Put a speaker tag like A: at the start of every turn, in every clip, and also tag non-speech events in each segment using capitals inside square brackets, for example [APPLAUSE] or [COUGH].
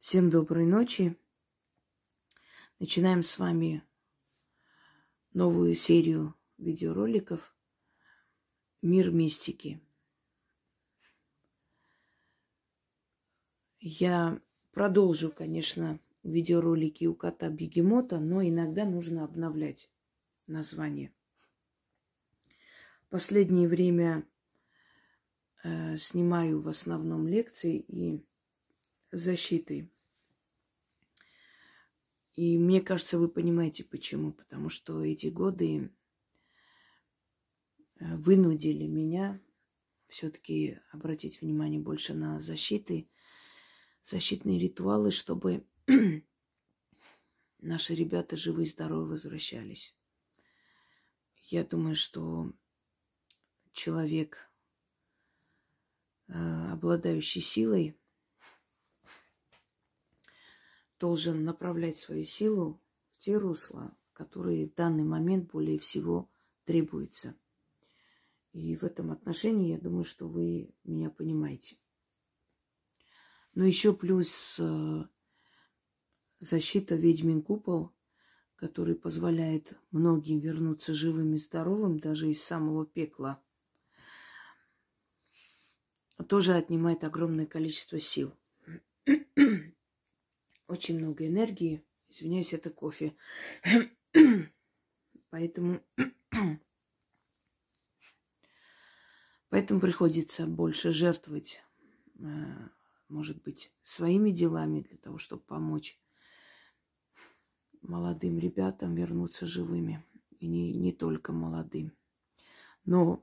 A: Всем доброй ночи. Начинаем с вами новую серию видеороликов «Мир мистики». Я продолжу, конечно, видеоролики у кота Бегемота, но иногда нужно обновлять название. Последнее время э, снимаю в основном лекции и защиты. И мне кажется, вы понимаете почему. Потому что эти годы э, вынудили меня все-таки обратить внимание больше на защиты, защитные ритуалы, чтобы [CLEARS THROAT] наши ребята живы и здоровы возвращались. Я думаю, что человек, э, обладающий силой, должен направлять свою силу в те русла, которые в данный момент более всего требуются. И в этом отношении я думаю, что вы меня понимаете. Но еще плюс э, защита ведьмин купол, который позволяет многим вернуться живым и здоровым даже из самого пекла, тоже отнимает огромное количество сил. Очень много энергии. Извиняюсь, это кофе. Поэтому... Поэтому приходится больше жертвовать, э, может быть, своими делами для того, чтобы помочь молодым ребятам вернуться живыми. И не, не только молодым. Но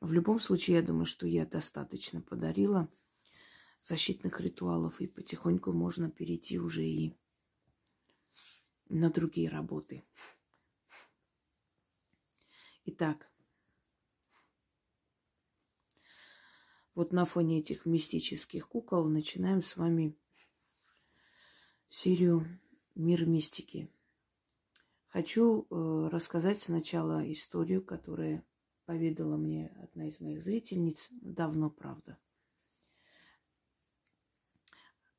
A: в любом случае, я думаю, что я достаточно подарила защитных ритуалов, и потихоньку можно перейти уже и на другие работы. Итак, вот на фоне этих мистических кукол начинаем с вами серию «Мир мистики». Хочу э, рассказать сначала историю, которая поведала мне одна из моих зрительниц давно, правда –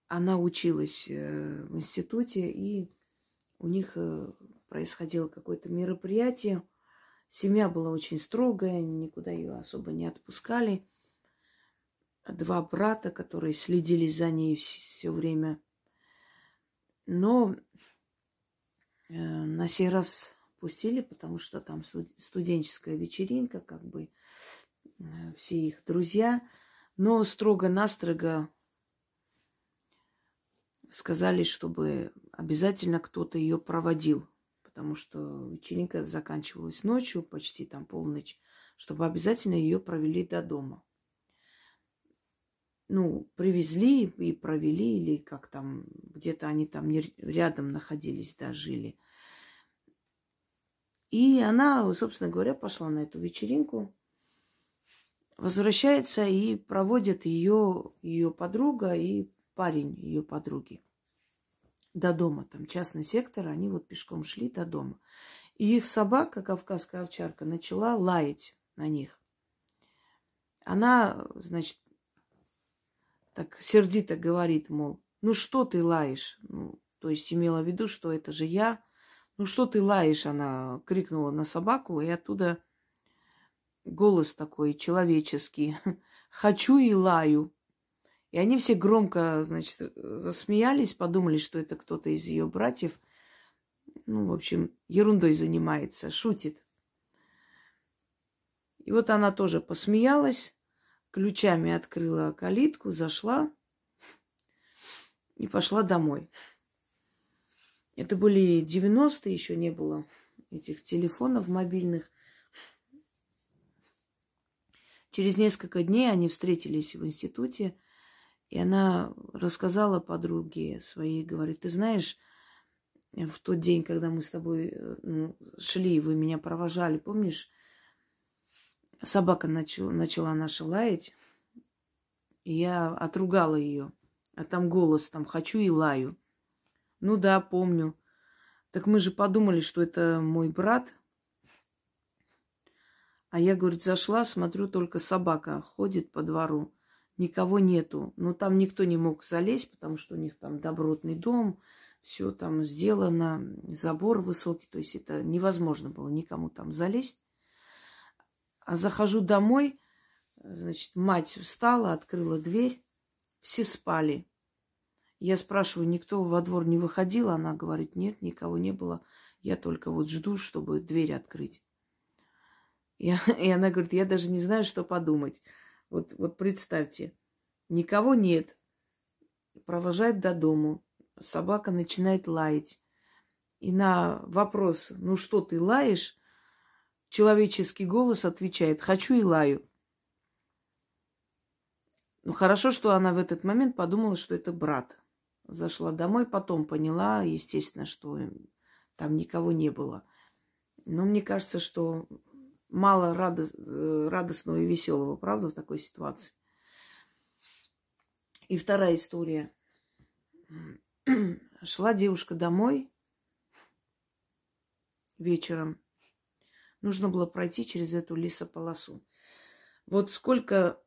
A: она училась э, в институте, и у них э, происходило какое-то мероприятие. Семья была очень строгая, никуда ее особо не отпускали. Два брата, которые следили за ней все время. Но э, на сей раз пустили, потому что там студенческая вечеринка, как бы все их друзья. Но строго-настрого сказали, чтобы обязательно кто-то ее проводил, потому что вечеринка заканчивалась ночью, почти там полночь, чтобы обязательно ее провели до дома. Ну, привезли и провели, или как там, где-то они там не рядом находились, да, жили. И она, собственно говоря, пошла на эту вечеринку, возвращается и проводит ее, ее подруга и парень ее подруги до дома, там частный сектор, они вот пешком шли до дома. И их собака, кавказская овчарка, начала лаять на них. Она, значит, так сердито говорит, мол, ну что ты лаешь? Ну, то есть имела в виду, что это же я. Ну что ты лаешь? Она крикнула на собаку, и оттуда голос такой человеческий. Хочу и лаю. И они все громко, значит, засмеялись, подумали, что это кто-то из ее братьев. Ну, в общем, ерундой занимается, шутит. И вот она тоже посмеялась, ключами открыла калитку, зашла и пошла домой. Это были 90-е, еще не было этих телефонов мобильных. Через несколько дней они встретились в институте – и она рассказала подруге своей, говорит, ты знаешь, в тот день, когда мы с тобой э, ну, шли, вы меня провожали, помнишь, собака начала, начала наша лаять, и я отругала ее. А там голос, там хочу и лаю. Ну да, помню. Так мы же подумали, что это мой брат. А я, говорит, зашла, смотрю, только собака ходит по двору никого нету. Но там никто не мог залезть, потому что у них там добротный дом, все там сделано, забор высокий, то есть это невозможно было никому там залезть. А захожу домой, значит, мать встала, открыла дверь, все спали. Я спрашиваю, никто во двор не выходил? Она говорит, нет, никого не было. Я только вот жду, чтобы дверь открыть. И, [LAUGHS] и она говорит, я даже не знаю, что подумать. Вот, вот представьте, никого нет. Провожает до дому. Собака начинает лаять. И на вопрос, ну что ты лаешь, человеческий голос отвечает, хочу и лаю. Ну, хорошо, что она в этот момент подумала, что это брат. Зашла домой, потом поняла, естественно, что там никого не было. Но мне кажется, что мало э, радостного и веселого, правда, в такой ситуации. И вторая история. [CLEARS THROAT] Шла девушка домой вечером. Нужно было пройти через эту лесополосу. Вот сколько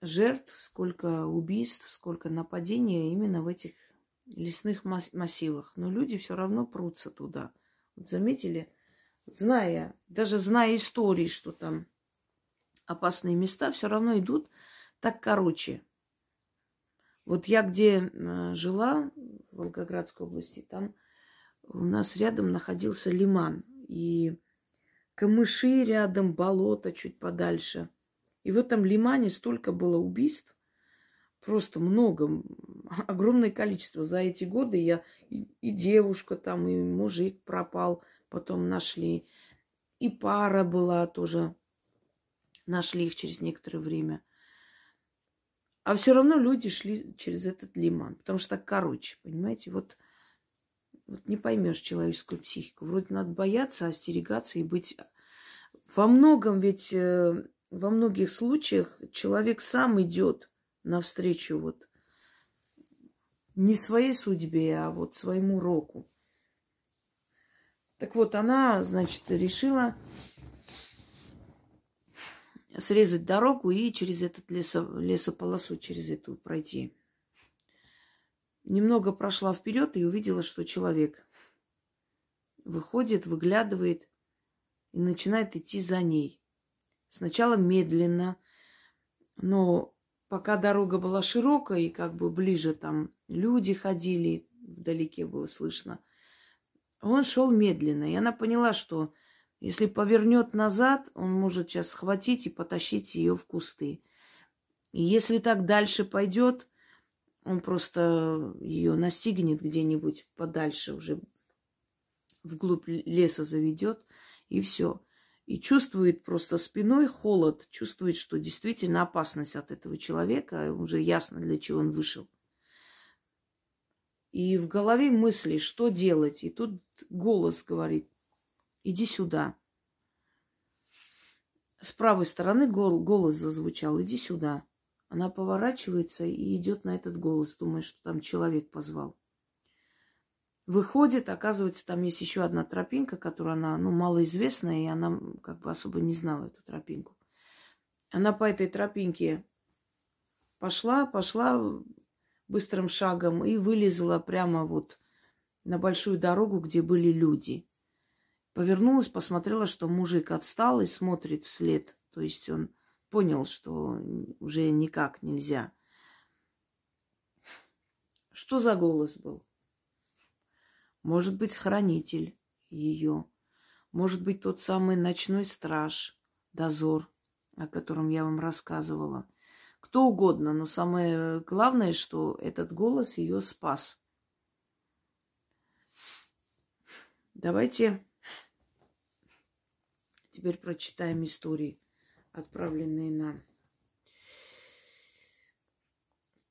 A: жертв, сколько убийств, сколько нападений именно в этих лесных массивах. Но люди все равно прутся туда. Вот заметили, зная, даже зная истории, что там опасные места, все равно идут так короче. Вот я где э, жила, в Волгоградской области, там у нас рядом находился лиман. И камыши рядом, болото чуть подальше. И в этом лимане столько было убийств, просто много, огромное количество. За эти годы я и, и девушка там, и мужик пропал – потом нашли. И пара была тоже, нашли их через некоторое время. А все равно люди шли через этот лиман, потому что так короче, понимаете, вот, вот не поймешь человеческую психику. Вроде надо бояться, остерегаться и быть... Во многом ведь, э, во многих случаях человек сам идет навстречу вот не своей судьбе, а вот своему року. Так вот, она, значит, решила срезать дорогу и через этот лесо, лесополосу, через эту пройти. Немного прошла вперед и увидела, что человек выходит, выглядывает и начинает идти за ней. Сначала медленно, но пока дорога была широкая и как бы ближе там люди ходили, вдалеке было слышно – он шел медленно, и она поняла, что если повернет назад, он может сейчас схватить и потащить ее в кусты. И если так дальше пойдет, он просто ее настигнет где-нибудь подальше, уже вглубь леса заведет, и все. И чувствует просто спиной холод, чувствует, что действительно опасность от этого человека, уже ясно, для чего он вышел. И в голове мысли, что делать. И тут голос говорит, иди сюда. С правой стороны голос зазвучал, иди сюда. Она поворачивается и идет на этот голос, думая, что там человек позвал. Выходит, оказывается, там есть еще одна тропинка, которая она, ну, малоизвестная, и она как бы особо не знала эту тропинку. Она по этой тропинке пошла, пошла, быстрым шагом и вылезла прямо вот на большую дорогу, где были люди. Повернулась, посмотрела, что мужик отстал и смотрит вслед. То есть он понял, что уже никак нельзя. Что за голос был? Может быть, хранитель ее. Может быть, тот самый ночной страж, дозор, о котором я вам рассказывала кто угодно, но самое главное, что этот голос ее спас. Давайте теперь прочитаем истории, отправленные нам.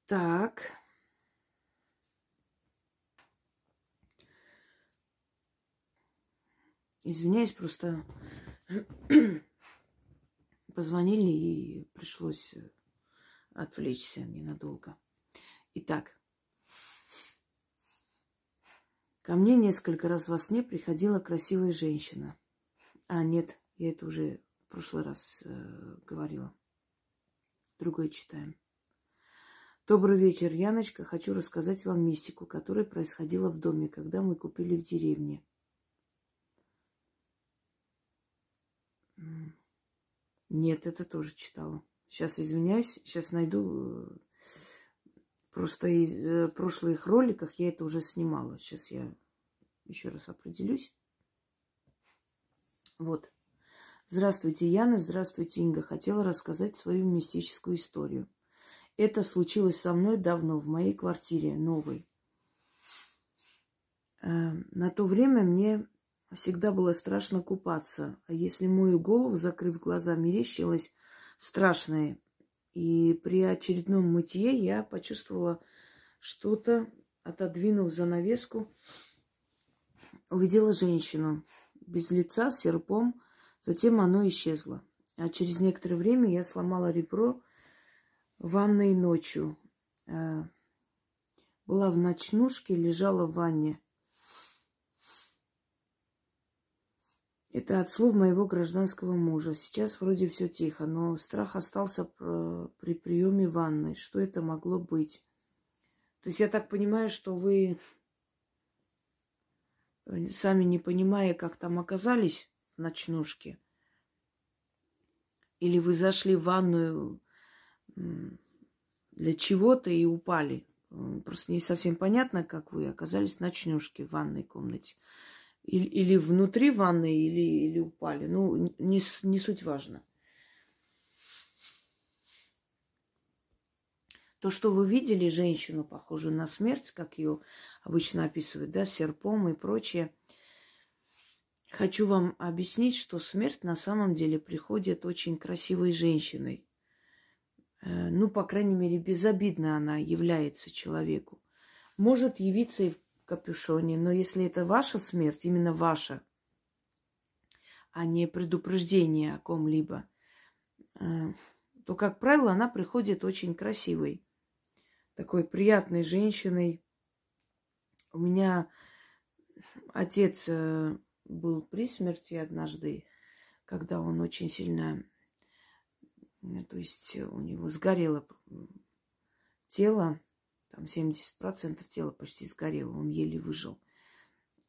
A: Так. Извиняюсь, просто [CLEARS THROAT] позвонили и пришлось отвлечься ненадолго. Итак, ко мне несколько раз во сне приходила красивая женщина. А, нет, я это уже в прошлый раз э, говорила. Другое читаем. Добрый вечер, Яночка. Хочу рассказать вам мистику, которая происходила в доме, когда мы купили в деревне. Нет, это тоже читала. Сейчас извиняюсь, сейчас найду. Э, просто из э, прошлых роликах я это уже снимала. Сейчас я еще раз определюсь. Вот. Здравствуйте, Яна. Здравствуйте, Инга. Хотела рассказать свою мистическую историю. Это случилось со мной давно в моей квартире новой. Э, на то время мне всегда было страшно купаться. А если мою голову, закрыв глаза, мерещилось страшное. И при очередном мытье я почувствовала что-то, отодвинув занавеску, увидела женщину без лица, с серпом. Затем оно исчезло. А через некоторое время я сломала ребро ванной ночью. Э, была в ночнушке, лежала в ванне. Это от слов моего гражданского мужа. Сейчас вроде все тихо, но страх остался при приеме ванной. Что это могло быть? То есть я так понимаю, что вы, э, сами не понимая, как там оказались в ночнушке, или вы зашли в ванную для чего-то и упали. Просто не совсем понятно, как вы оказались в ночнушке в ванной комнате или, или внутри ванны, или, или упали. Ну, не, не суть важно. То, что вы видели женщину, похожую на смерть, как ее обычно описывают, да, серпом и прочее, хочу вам объяснить, что смерть на самом деле приходит очень красивой женщиной. Э, ну, по крайней мере, безобидно она является человеку. Может явиться и в капюшоне. Но если это ваша смерть, именно ваша, а не предупреждение о ком-либо, э, то, как правило, она приходит очень красивой, такой приятной женщиной. У меня отец э, был при смерти однажды, когда он очень сильно, э, то есть у него сгорело тело, там 70% тела почти сгорело, он еле выжил.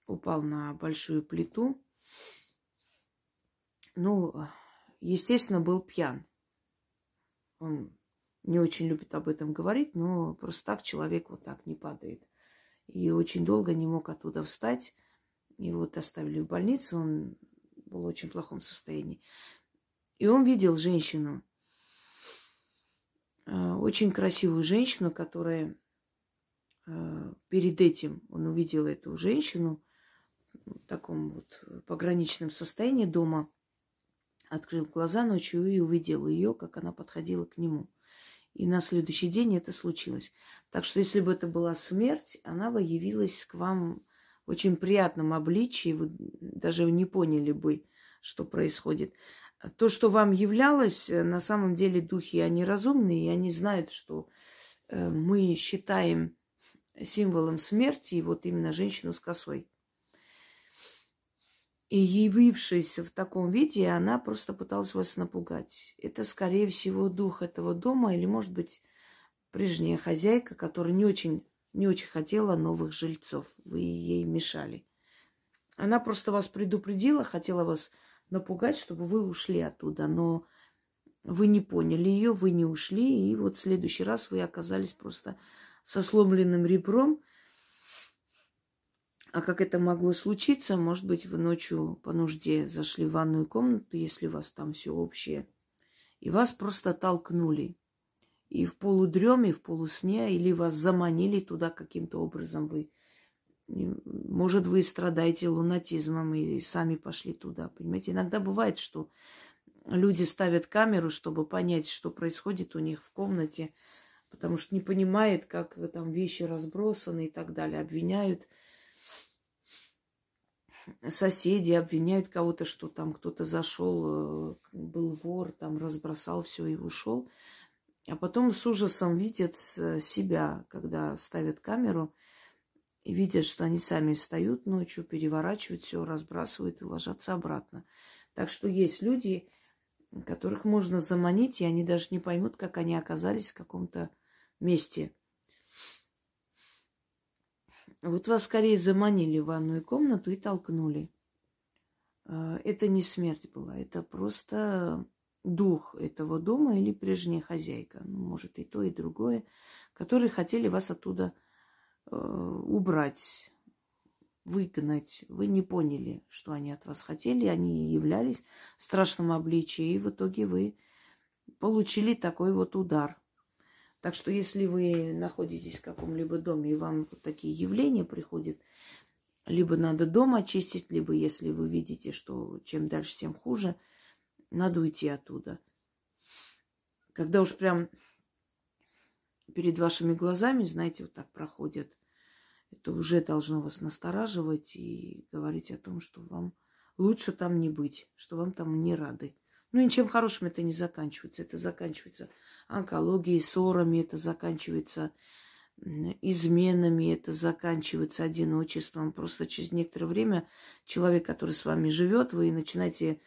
A: Упал на большую плиту. Ну, естественно, был пьян. Он не очень любит об этом говорить, но просто так человек вот так не падает. И очень долго не мог оттуда встать. Его оставили в больнице, он был в очень плохом состоянии. И он видел женщину, э, очень красивую женщину, которая перед этим он увидел эту женщину в таком вот пограничном состоянии дома, открыл глаза ночью и увидел ее, как она подходила к нему. И на следующий день это случилось. Так что если бы это была смерть, она бы явилась к вам в очень приятном обличии, вы даже не поняли бы, что происходит. То, что вам являлось, на самом деле духи, они разумные, и они знают, что э, мы считаем символом смерти, и вот именно женщину с косой. И явившись в таком виде, она просто пыталась вас напугать. Это, скорее всего, дух этого дома или, может быть, прежняя хозяйка, которая не очень, не очень хотела новых жильцов. Вы ей мешали. Она просто вас предупредила, хотела вас напугать, чтобы вы ушли оттуда, но вы не поняли ее, вы не ушли, и вот в следующий раз вы оказались просто со сломленным ребром. А как это могло случиться? Может быть, вы ночью по нужде зашли в ванную комнату, если у вас там все общее, и вас просто толкнули. И в полудреме, в полусне, или вас заманили туда каким-то образом вы. Может, вы страдаете лунатизмом и сами пошли туда. Понимаете, иногда бывает, что люди ставят камеру, чтобы понять, что происходит у них в комнате потому что не понимает, как там вещи разбросаны и так далее. Обвиняют соседи, обвиняют кого-то, что там кто-то зашел, э, был вор, там разбросал все и ушел. А потом с ужасом видят себя, когда ставят камеру и видят, что они сами встают ночью, переворачивают все, разбрасывают и ложатся обратно. Так что есть люди, которых можно заманить, и они даже не поймут, как они оказались в каком-то месте. Вот вас скорее заманили в ванную комнату и толкнули. А, это не смерть была, это просто дух этого дома или прежняя хозяйка, ну, может и то, и другое, которые хотели вас оттуда э, убрать, выгнать. Вы не поняли, что они от вас хотели, они являлись в страшном обличии, и в итоге вы получили такой вот удар. Так что если вы находитесь в каком-либо доме, и вам вот такие явления приходят, либо надо дом очистить, либо если вы видите, что чем дальше, тем хуже, надо уйти оттуда. Когда уж прям перед вашими глазами, знаете, вот так проходят, это уже должно вас настораживать и говорить о том, что вам лучше там не быть, что вам там не рады. Ну, ничем хорошим это не заканчивается. Это заканчивается онкологией, ссорами, это заканчивается изменами, это заканчивается одиночеством. Просто через некоторое время человек, который с вами живет, вы начинаете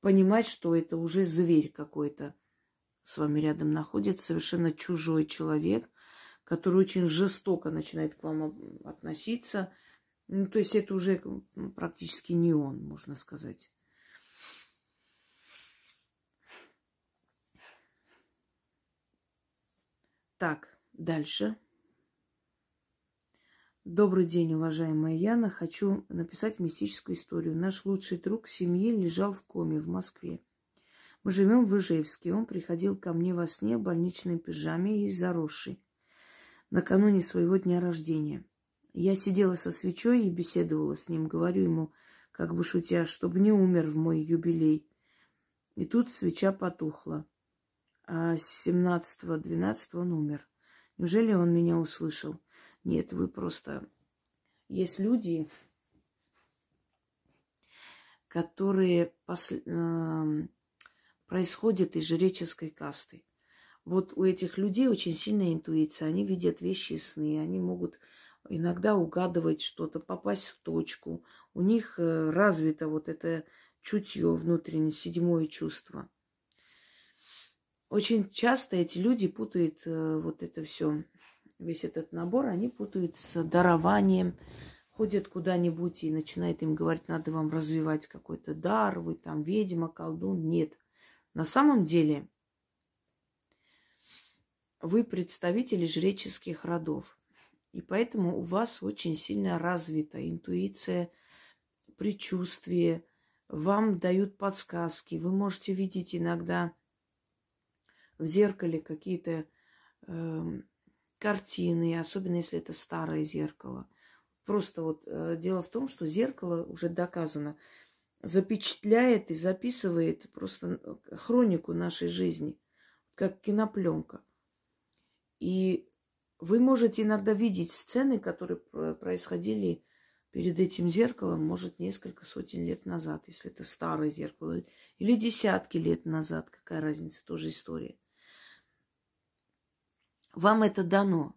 A: понимать, что это уже зверь какой-то с вами рядом находится, совершенно чужой человек, который очень жестоко начинает к вам относиться. Ну, то есть это уже практически не он, можно сказать. Так, дальше. Добрый день, уважаемая Яна. Хочу написать мистическую историю. Наш лучший друг семьи лежал в коме в Москве. Мы живем в Ижевске. Он приходил ко мне во сне в больничной пижаме и заросший. Накануне своего дня рождения. Я сидела со свечой и беседовала с ним. Говорю ему, как бы шутя, чтобы не умер в мой юбилей. И тут свеча потухла. А 17-12 он умер. Неужели он меня услышал? Нет, вы просто... Есть люди, которые пос... э, происходят из жреческой касты. Вот у этих людей очень сильная интуиция. Они видят вещи сны, они могут иногда угадывать что-то, попасть в точку. У них э, развито вот это чутье внутреннее, седьмое чувство. Очень часто эти люди путают э, вот это все весь этот набор, они путают с дарованием, ходят куда-нибудь и начинают им говорить, надо вам развивать какой-то дар, вы там ведьма, колдун. Нет. На самом деле вы представители жреческих родов. И поэтому у вас очень сильно развита интуиция, предчувствие. Вам дают подсказки. Вы можете видеть иногда в зеркале какие-то э, картины, особенно если это старое зеркало. Просто вот э, дело в том, что зеркало уже доказано, запечатляет и записывает просто хронику нашей жизни, как кинопленка. И вы можете иногда видеть сцены, которые происходили перед этим зеркалом, может, несколько сотен лет назад, если это старое зеркало, или десятки лет назад, какая разница, тоже история. Вам это дано.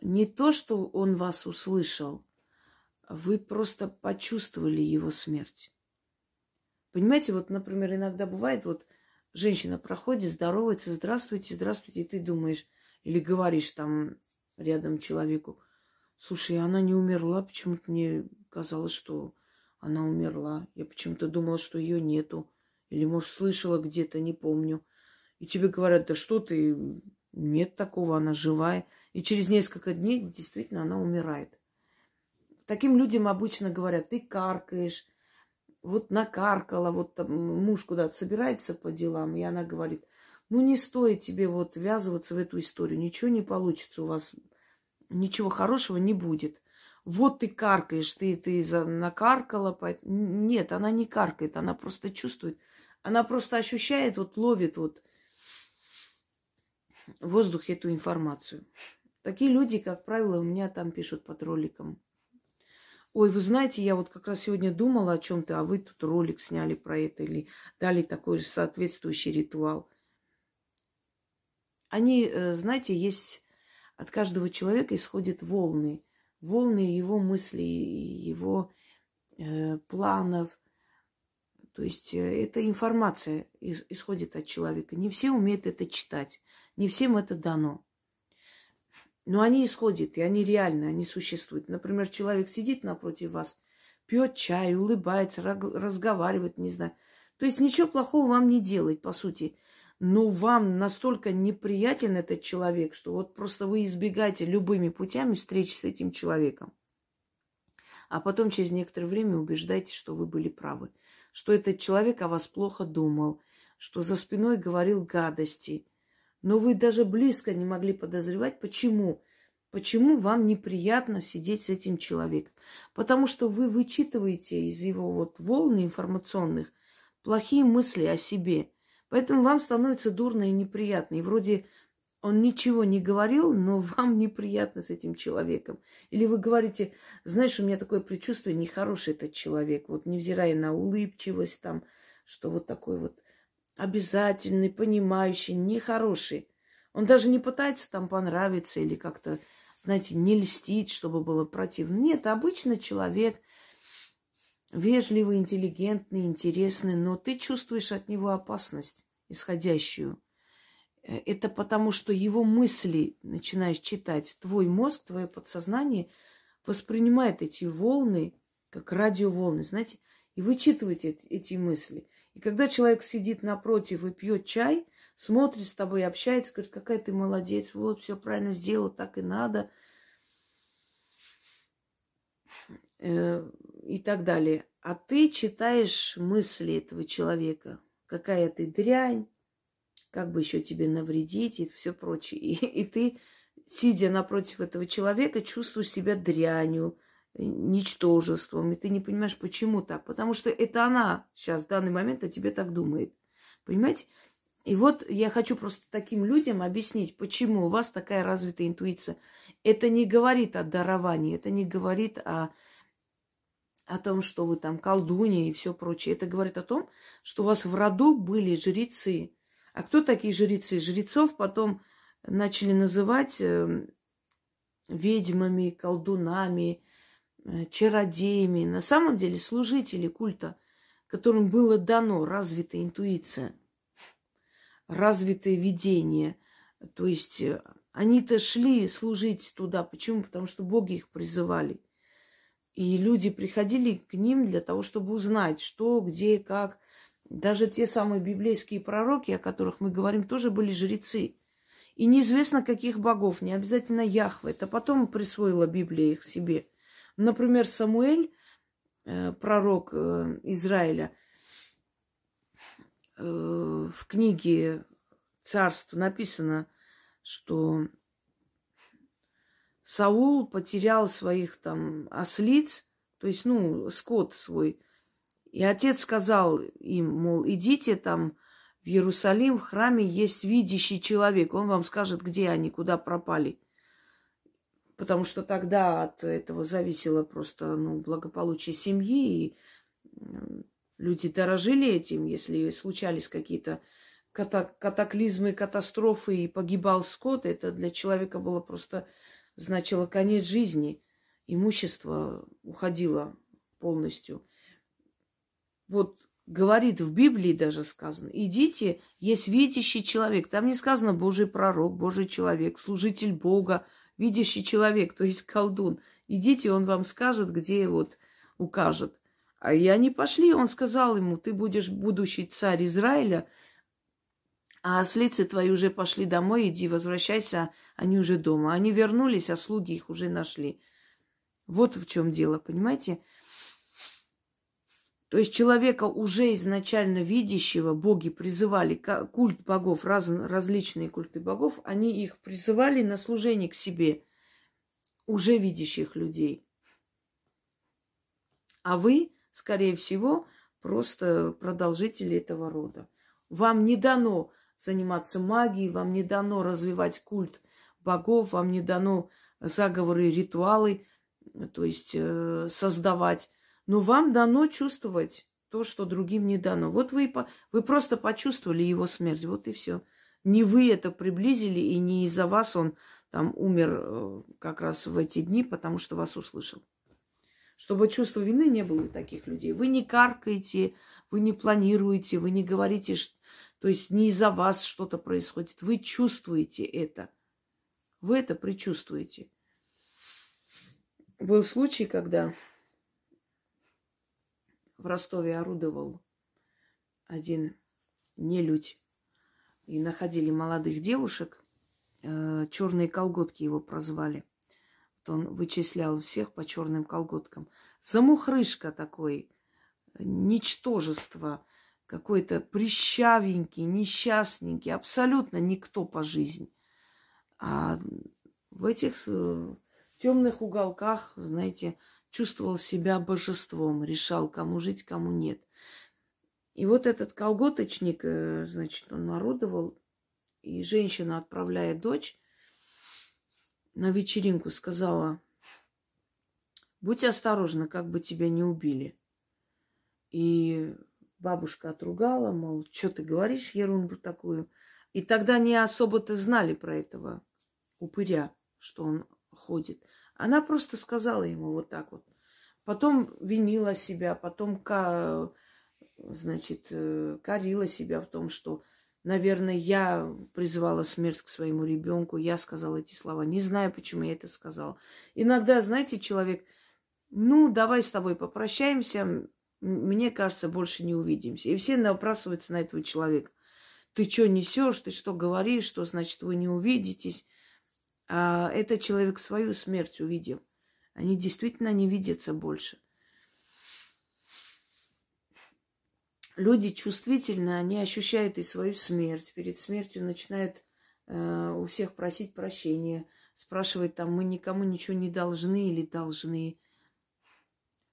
A: Не то, что он вас услышал, вы просто почувствовали его смерть. Понимаете, вот, например, иногда бывает, вот женщина проходит, здоровается, здравствуйте, здравствуйте, и ты думаешь, или говоришь там рядом человеку, слушай, она не умерла, почему-то мне казалось, что она умерла. Я почему-то думала, что ее нету. Или, может, слышала где-то, не помню. И тебе говорят, да что ты, нет такого, она живая. И через несколько дней действительно она умирает. Таким людям обычно говорят, ты каркаешь, вот накаркала, вот там муж куда-то собирается по делам, и она говорит, ну не стоит тебе вот ввязываться в эту историю, ничего не получится у вас, ничего хорошего не будет. Вот ты каркаешь, ты, ты накаркала. Нет, она не каркает, она просто чувствует, она просто ощущает, вот ловит вот в воздухе эту информацию. Такие люди, как правило, у меня там пишут под роликом. Ой, вы знаете, я вот как раз сегодня думала о чем-то, а вы тут ролик сняли про это или дали такой же соответствующий ритуал. Они, э, знаете, есть от каждого человека исходят волны. Волны его мыслей, его э, планов, то есть э, эта информация исходит от человека. Не все умеют это читать, не всем это дано. Но они исходят, и они реальны, они существуют. Например, человек сидит напротив вас, пьет чай, улыбается, разговаривает, не знаю. То есть ничего плохого вам не делает, по сути. Но вам настолько неприятен этот человек, что вот просто вы избегаете любыми путями встречи с этим человеком. А потом через некоторое время убеждаетесь, что вы были правы. Что этот человек о вас плохо думал, что за спиной говорил гадости. Но вы даже близко не могли подозревать, почему. Почему вам неприятно сидеть с этим человеком? Потому что вы вычитываете из его вот волны информационных плохие мысли о себе. Поэтому вам становится дурно и неприятно. И вроде он ничего не говорил, но вам неприятно с этим человеком. Или вы говорите, знаешь, у меня такое предчувствие, нехороший этот человек, вот невзирая на улыбчивость там, что вот такой вот обязательный, понимающий, нехороший. Он даже не пытается там понравиться или как-то знаете, не льстить, чтобы было противно. Нет, обычно человек вежливый, интеллигентный, интересный, но ты чувствуешь от него опасность исходящую. Э, это потому, что его мысли начинаешь читать. Твой мозг, твое подсознание воспринимает эти волны, как радиоволны, знаете, и вычитывает эти, мысли. И когда человек сидит напротив и пьет чай, смотрит с тобой, общается, говорит, какая ты молодец, вот, все правильно сделал, так и надо. Э, и так далее. А ты читаешь мысли этого человека. Какая ты дрянь, как бы еще тебе навредить и все прочее. И, и ты, сидя напротив этого человека, чувствуешь себя дрянью, ничтожеством. И ты не понимаешь, почему так. Потому что это она сейчас в данный момент о тебе так думает. Понимаете? И вот я хочу просто таким людям объяснить, почему у вас такая развитая интуиция. Это не говорит о даровании, это не говорит о, о том, что вы там колдунья и все прочее. Это говорит о том, что у вас в роду были жрецы. А кто такие жрецы? Жрецов потом начали называть э, ведьмами, колдунами, э, чародеями. На самом деле служители культа, которым было дано развитая интуиция развитое видение. То есть э, они-то шли служить туда. Почему? Потому что боги их призывали. И люди приходили к ним для того, чтобы узнать, что, где, как. Даже те самые библейские пророки, о которых мы говорим, тоже были жрецы. И неизвестно, каких богов, не обязательно Яхве. Это потом присвоила Библия их себе. Например, Самуэль, э, пророк э, Израиля, Э, в книге царств написано, что Саул потерял своих там ослиц, то есть, ну, скот свой. И отец сказал им, мол, идите там в Иерусалим, в храме есть видящий человек. Он вам скажет, где они, куда пропали. Потому что тогда от этого зависело просто ну, благополучие семьи и Люди дорожили этим, если случались какие-то катаклизмы, катастрофы и погибал скот, это для человека было просто значило конец жизни. Имущество уходило полностью. Вот говорит в Библии даже сказано, идите, есть видящий человек. Там не сказано Божий пророк, Божий человек, служитель Бога, видящий человек, то есть колдун. Идите, он вам скажет, где вот укажет. А и они пошли, он сказал ему, ты будешь будущий царь Израиля, а ослицы твои уже пошли домой, иди, возвращайся, они уже дома. Они вернулись, а слуги их уже нашли. Вот в чем дело, понимаете? То есть человека уже изначально видящего боги призывали, культ богов, раз, различные культы богов, они их призывали на служение к себе, уже видящих людей. А вы скорее всего, просто продолжители этого рода. Вам не дано заниматься магией, вам не дано развивать культ богов, вам не дано заговоры, ритуалы, то есть э, создавать. Но вам дано чувствовать то, что другим не дано. Вот вы, вы просто почувствовали его смерть, вот и все. Не вы это приблизили, и не из-за вас он там умер э, как раз в эти дни, потому что вас услышал чтобы чувства вины не было у таких людей. Вы не каркаете, вы не планируете, вы не говорите, то есть не из-за вас что-то происходит. Вы чувствуете это. Вы это предчувствуете. Был случай, когда в Ростове орудовал один нелюдь. И находили молодых девушек. Э, черные колготки его прозвали. Вот он вычислял всех по черным колготкам. Замухрышка такой, ничтожество, какой-то прищавенький, несчастненький, абсолютно никто по жизни. А в этих э, темных уголках, знаете, чувствовал себя божеством, решал, кому жить, кому нет. И вот этот колготочник, э, значит, он народовал, и женщина, отправляя дочь на вечеринку, сказала, будь осторожна, как бы тебя не убили. И бабушка отругала, мол, что ты говоришь ерунду такую. И тогда не особо-то знали про этого упыря, что он ходит. Она просто сказала ему вот так вот. Потом винила себя, потом значит, э, корила себя в том, что, наверное, я призывала смерть к своему ребенку, я сказала эти слова. Не знаю, почему я это сказала. Иногда, знаете, человек, ну, давай с тобой попрощаемся, мне кажется, больше не увидимся. И все набрасываются на этого человека. Ты что несешь, ты что говоришь, что значит вы не увидитесь. А этот человек свою смерть увидел. Они действительно не видятся больше. Люди чувствительны, они ощущают и свою смерть. Перед смертью начинают э, у всех просить прощения, спрашивать там, мы никому ничего не должны или должны.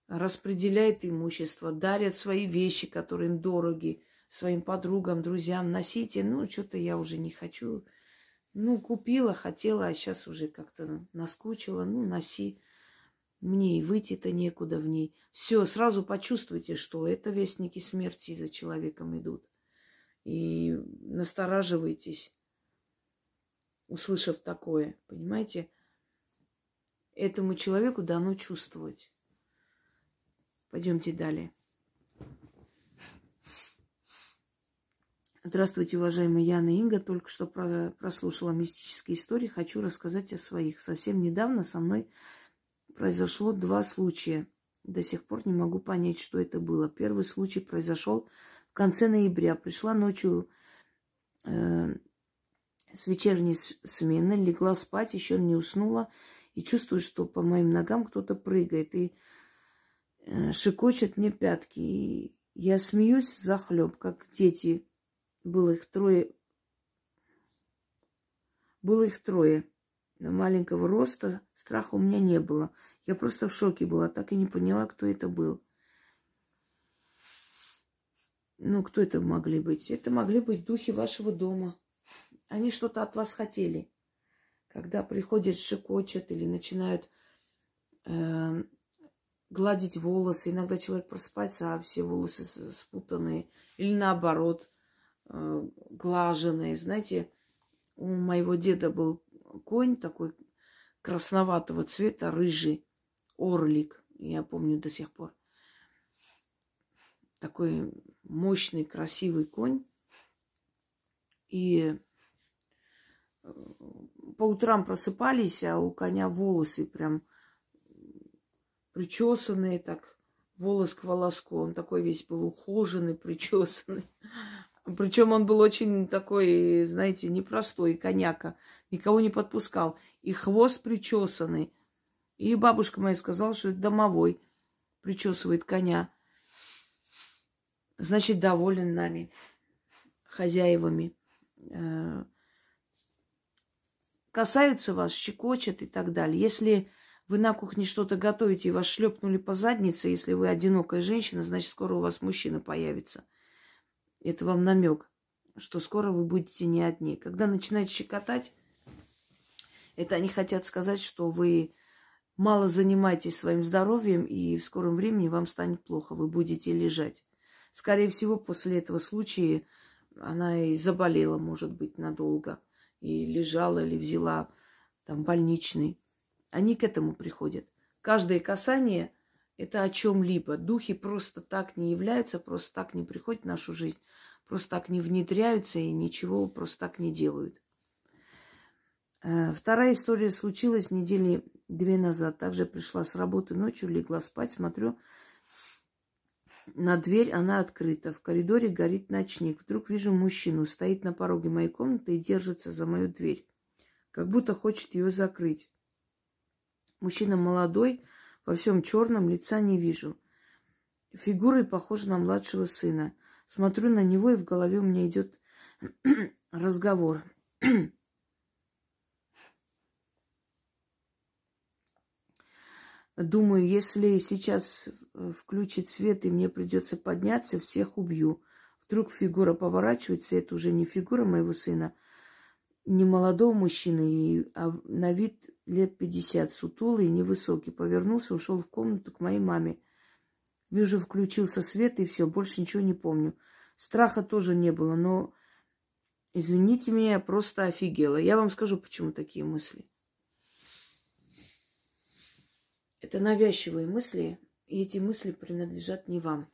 A: Распределяет имущество, дарят свои вещи, которые им дороги, своим подругам, друзьям. Носите, ну, что-то я уже не хочу. Ну, купила, хотела, а сейчас уже как-то наскучила. Ну, носи. Мне и выйти-то некуда в ней. Все, сразу почувствуйте, что это вестники смерти за человеком идут. И настораживайтесь, услышав такое. Понимаете? Этому человеку дано чувствовать. Пойдемте далее. Здравствуйте, уважаемые Яна и Инга. Только что прослушала мистические истории. Хочу рассказать о своих. Совсем недавно со мной произошло два случая. До сих пор не могу понять, что это было. Первый случай произошел в конце ноября. Пришла ночью э, с вечерней смены, легла спать, еще не уснула. И чувствую, что по моим ногам кто-то прыгает. И э, шикочет мне пятки. И я смеюсь за хлеб, как дети. Было их трое. Было их трое. Маленького роста, страха у меня не было. Я просто в шоке была, так и не поняла, кто это был. Ну, кто это могли быть? Это могли быть духи вашего дома. Они что-то от вас хотели. Когда приходят, шикочат или начинают э, гладить волосы. Иногда человек просыпается, а все волосы спутанные. Или наоборот, глаженные. Знаете, у моего деда был конь такой красноватого цвета, рыжий орлик, я помню до сих пор. Такой мощный, красивый конь. И э, по утрам просыпались, а у коня волосы прям причесанные, так волос к волоску. Он такой весь был ухоженный, [LAUGHS] причесанный. Причем он был очень такой, знаете, непростой, коняка. Никого не подпускал. И хвост причесанный. И бабушка моя сказала, что это домовой причесывает коня. Значит, доволен нами, хозяевами. Э, касаются вас, щекочет и так далее. Если вы на кухне что-то готовите и вас шлепнули по заднице, если вы одинокая женщина, значит, скоро у вас мужчина появится. Это вам намек, что скоро вы будете не одни. Когда начинают щекотать, это они хотят сказать, что вы мало занимайтесь своим здоровьем, и в скором времени вам станет плохо, вы будете лежать. Скорее всего, после этого случая она и заболела, может быть, надолго, и лежала или взяла там больничный. Они к этому приходят. Каждое касание – это о чем-либо. Духи просто так не являются, просто так не приходят в нашу жизнь, просто так не внедряются и ничего просто так не делают. Э, вторая история случилась недели две назад. Также пришла с работы ночью, легла спать, смотрю, на дверь она открыта. В коридоре горит ночник. Вдруг вижу мужчину, стоит на пороге моей комнаты и держится за мою дверь. Как будто хочет ее закрыть. Мужчина молодой, во всем черном, лица не вижу. Фигурой похожа на младшего сына. Смотрю на него, и в голове у меня идет [CLEARS THROAT] разговор. [CLEARS THROAT] Думаю, если сейчас включить свет и мне придется подняться, всех убью. Вдруг фигура поворачивается, это уже не фигура моего сына, не молодого мужчины, а на вид лет 50, сутулый, невысокий. Повернулся, ушел в комнату к моей маме. Вижу, включился свет, и все, больше ничего не помню. Страха тоже не было, но, извините меня, я просто офигела. Я вам скажу, почему такие мысли. Это навязчивые мысли, и эти мысли принадлежат не вам.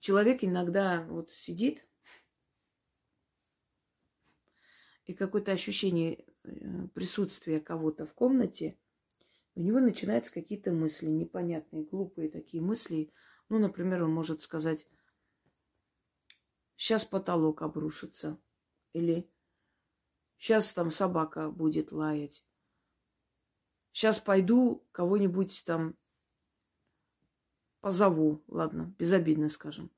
A: Человек иногда вот сидит, и какое-то ощущение э, присутствия кого-то в комнате, у него начинаются какие-то мысли непонятные, глупые такие мысли. Ну, например, он может сказать, сейчас потолок обрушится, или сейчас там собака будет лаять, Сейчас пойду кого-нибудь там позову, ладно, безобидно скажем.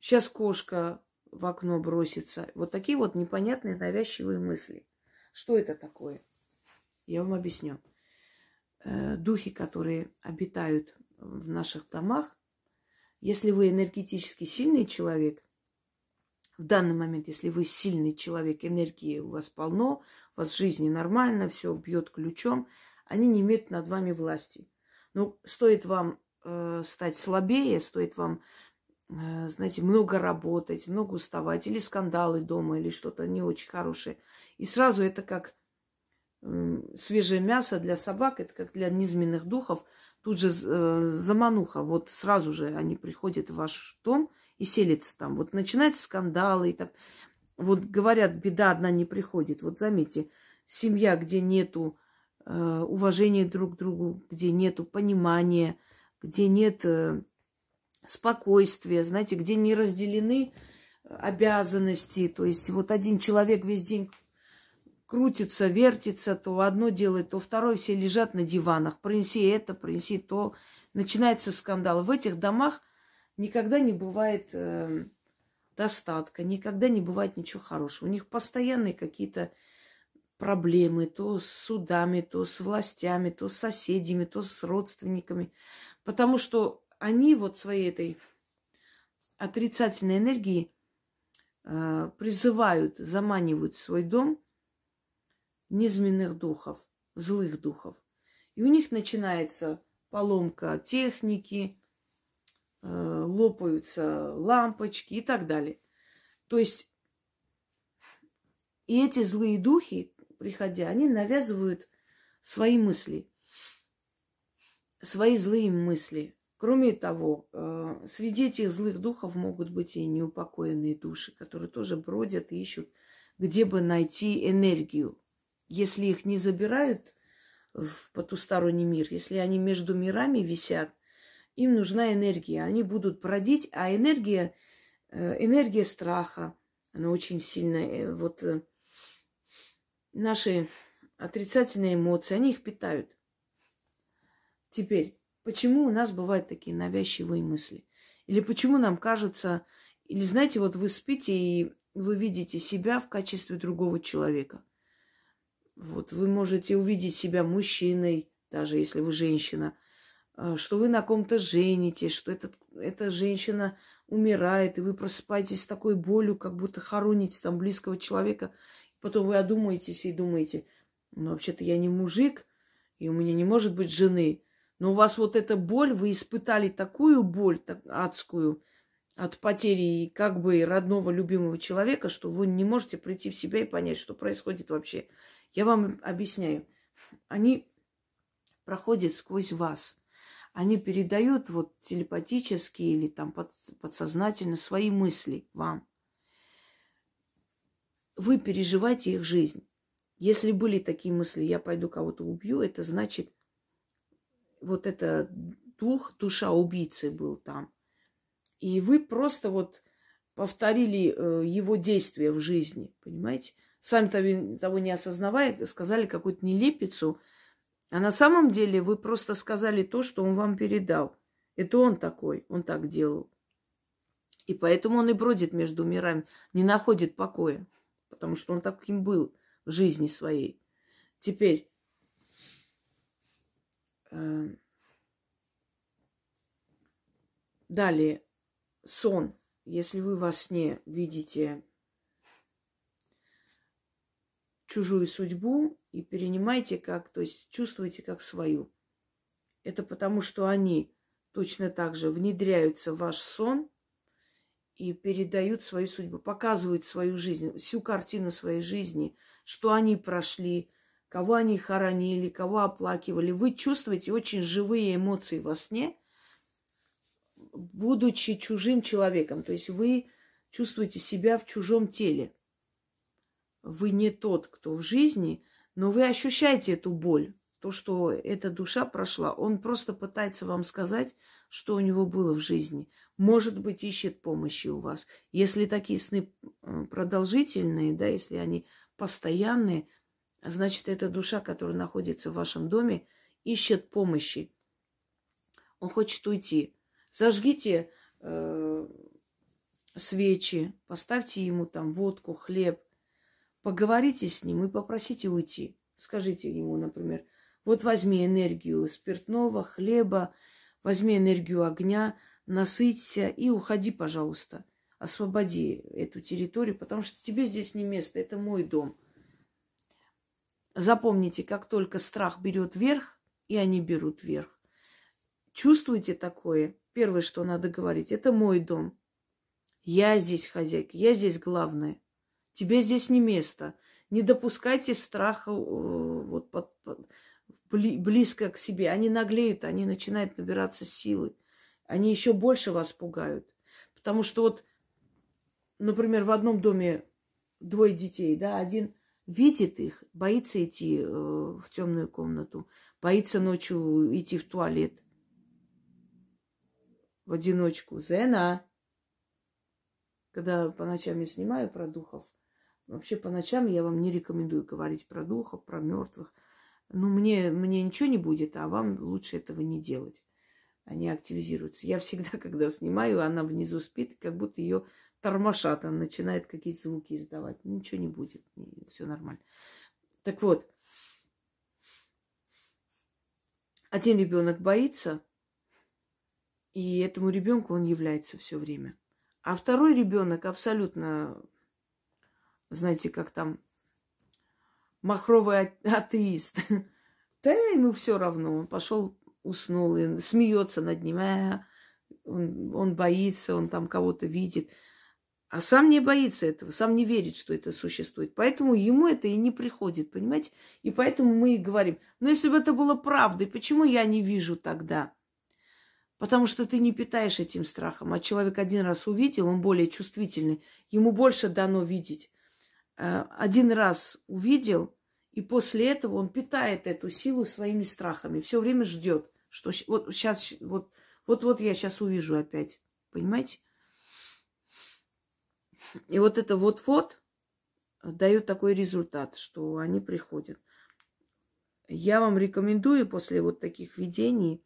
A: Сейчас кошка в окно бросится. Вот такие вот непонятные навязчивые мысли. Что это такое? Я вам объясню. Э, духи, которые обитают в наших домах, если вы энергетически сильный человек, в данный момент, если вы сильный человек, энергии у вас полно, у вас в жизни нормально, все бьет ключом, они не имеют над вами власти. Но стоит вам э, стать слабее, стоит вам, знаете, много работать, много уставать, или скандалы дома, или что-то не очень хорошее. И сразу это как э, свежее мясо для собак, это как для низменных духов. Тут же э, замануха, вот сразу же они приходят в ваш дом – и селится там. Вот начинаются скандалы и так. Вот говорят, беда одна не приходит. Вот заметьте, семья, где нету э, уважения друг к другу, где нету понимания, где нет спокойствия, знаете, где не разделены обязанности. То есть вот один человек весь день крутится, вертится, то одно делает, то второе, все лежат на диванах. Принеси это, принеси то. Начинается скандал. В этих домах – никогда не бывает э, достатка, никогда не бывает ничего хорошего. У них постоянные какие-то проблемы, то с судами, то с властями, то с соседями, то с родственниками. Потому что они вот своей этой отрицательной энергией э, призывают, заманивают в свой дом низменных духов, злых духов. И у них начинается поломка техники, Э, лопаются лампочки и так далее. То есть и эти злые духи, приходя, они навязывают свои мысли, свои злые мысли. Кроме того, э, среди этих злых духов могут быть и неупокоенные души, которые тоже бродят и ищут, где бы найти энергию. Если их не забирают в потусторонний мир, если они между мирами висят – им нужна энергия. Они будут бродить, а энергия, э, энергия страха, она очень сильная. Э, вот наши отрицательные эмоции, они их питают. Теперь, почему у нас бывают такие навязчивые мысли? Или почему нам кажется, или знаете, вот вы спите и вы видите себя в качестве другого человека. Вот вы можете увидеть себя мужчиной, даже если вы женщина, Э, что вы на ком-то женитесь, что этот, эта женщина умирает, и вы просыпаетесь с такой болью, как будто хороните там близкого человека. Потом вы одумаетесь и думаете, ну, вообще-то я не мужик, и у меня не может быть жены. Но у вас вот эта боль, вы испытали такую боль так, адскую от потери как бы родного, любимого человека, что вы не можете прийти в себя и понять, что происходит вообще. Я вам объясняю. Они проходят сквозь вас – они передают вот телепатически или там под, подсознательно свои мысли вам. вы переживаете их жизнь. Если были такие мысли, я пойду кого-то убью, это значит, вот это дух, душа убийцы был там. И вы просто вот повторили э, его действия в жизни, понимаете? Сами того, того не осознавая, сказали какую-то нелепицу, а на самом деле вы просто сказали то, что он вам передал. Это он такой, он так делал. И поэтому он и бродит между мирами, не находит покоя, потому что он таким был в жизни своей. Теперь далее сон. Если вы во сне видите чужую судьбу и перенимаете как, то есть чувствуете как свою. Это потому, что они точно так же внедряются в ваш сон и передают свою судьбу, показывают свою жизнь, всю картину своей жизни, что они прошли, кого они хоронили, кого оплакивали. Вы чувствуете очень живые эмоции во сне, будучи чужим человеком. То есть вы чувствуете себя в чужом теле. Вы не тот, кто в жизни, но вы ощущаете эту боль то, что эта душа прошла, он просто пытается вам сказать, что у него было в жизни. Может быть, ищет помощи у вас. Если такие сны э, продолжительные, да, если они постоянные, значит, эта душа, которая находится в вашем доме, ищет помощи. Он хочет уйти. Зажгите э, свечи, поставьте ему там водку, хлеб, поговорите с ним и попросите уйти. Скажите ему, например, вот возьми энергию спиртного, хлеба, возьми энергию огня, насыться и уходи, пожалуйста. Освободи эту территорию, потому что тебе здесь не место, это мой дом. Запомните, как только страх берет верх, и они берут верх. Чувствуете такое? Первое, что надо говорить, это мой дом. Я здесь хозяйка, я здесь главная. Тебе здесь не место. Не допускайте страха э, вот под, под, близко к себе. Они наглеют, они начинают набираться силы. Они еще больше вас пугают. Потому что вот, например, в одном доме двое детей, да, один видит их, боится идти э, в темную комнату, боится ночью идти в туалет в одиночку. Зена. Когда по ночам я снимаю про духов, вообще по ночам я вам не рекомендую говорить про духов, про мертвых ну, мне, мне ничего не будет, а вам лучше этого не делать. Они активизируются. Я всегда, [LAUGHS] когда снимаю, она внизу спит, как будто ее тормошат, она начинает какие-то звуки издавать. Ничего не будет, все нормально. Так вот, один ребенок боится, и этому ребенку он является все время. А второй ребенок абсолютно, знаете, как там махровый атеист. [LAUGHS] Да ему все равно. Он пошел, уснул, и смеется над ним. А, он, он боится, он там кого-то видит. А сам не боится этого, сам не верит, что это существует. Поэтому ему это и не приходит, понимаете? И поэтому мы и говорим, ну если бы это было правдой, почему я не вижу тогда? Потому что ты не питаешь этим страхом. А человек один раз увидел, он более чувствительный. Ему больше дано видеть. Э, один раз увидел, и после этого он питает эту силу своими страхами. Все время ждет, что вот сейчас, вот, вот, вот я сейчас увижу опять. Понимаете? И вот это вот-вот дает такой результат, что они приходят. Я вам рекомендую после вот таких видений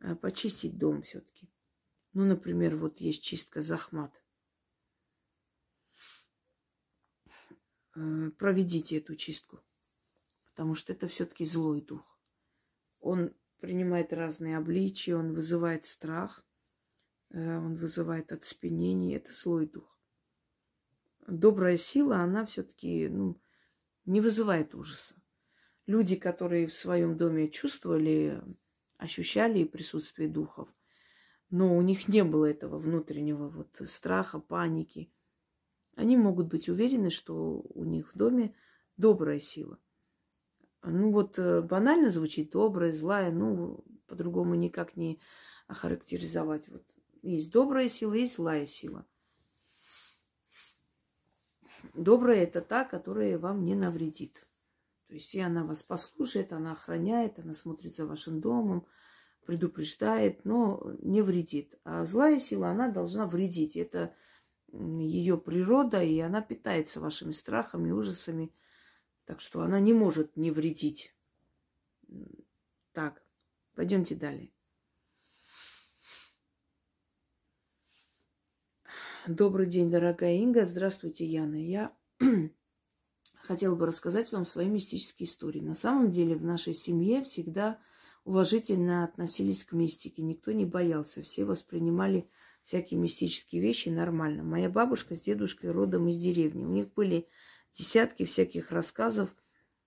A: э, почистить дом все-таки. Ну, например, вот есть чистка захмат. Э, проведите эту чистку, потому что это все-таки злой дух. Он принимает разные обличия, он вызывает страх, э, он вызывает отспенение, это злой дух. Добрая сила, она все-таки ну, не вызывает ужаса. Люди, которые в своем доме чувствовали, ощущали присутствие духов, но у них не было этого внутреннего вот страха, паники – они могут быть уверены, что у них в доме добрая сила. Ну вот э, банально звучит добрая, злая, ну по-другому никак не охарактеризовать. Вот есть добрая сила, есть злая сила. Добрая это та, которая вам не навредит. То есть и она вас послушает, она охраняет, она смотрит за вашим домом, предупреждает, но не вредит. А злая сила, она должна вредить. Это ее природа, и она питается вашими страхами, ужасами. Так что она не может не вредить. Так, пойдемте далее. Добрый день, дорогая Инга. Здравствуйте, Яна. Я [CLEARS THROAT] хотела бы рассказать вам свои мистические истории. На самом деле в нашей семье всегда уважительно относились к мистике. Никто не боялся. Все воспринимали всякие мистические вещи нормально. Моя бабушка с дедушкой родом из деревни. У них были десятки всяких рассказов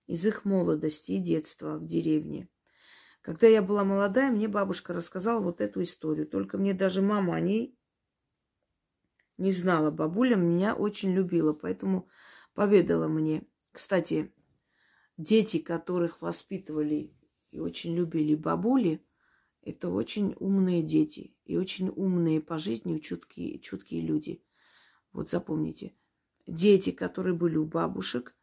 A: из их молодости и детства в деревне. Когда я была молодая, мне бабушка рассказала вот эту историю. Только мне даже мама о ней не знала. Бабуля меня очень любила, поэтому поведала мне. Кстати, дети, которых воспитывали и очень любили бабули, это очень умные дети и очень умные по жизни чуткие, чуткие люди. Вот запомните. Дети, которые были у бабушек,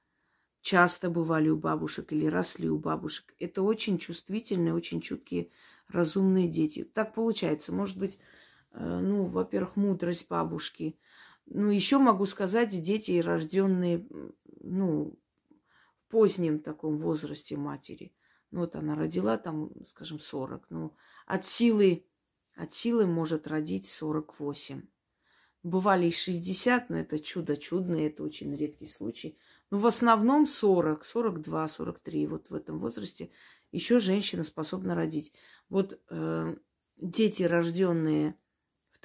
A: часто бывали у бабушек или росли у бабушек, это очень чувствительные, очень чуткие, разумные дети. Так получается. Может быть, ну, во-первых, мудрость бабушки. Ну, еще могу сказать, дети, рожденные, ну, в позднем таком возрасте матери. Ну, вот она родила там, скажем, 40. Ну, от силы, от силы может родить 48. Бывали и 60, но это чудо чудное, это очень редкий случай. Но в основном 40, 42, 43, вот в этом возрасте еще женщина способна родить. Вот э, дети, рожденные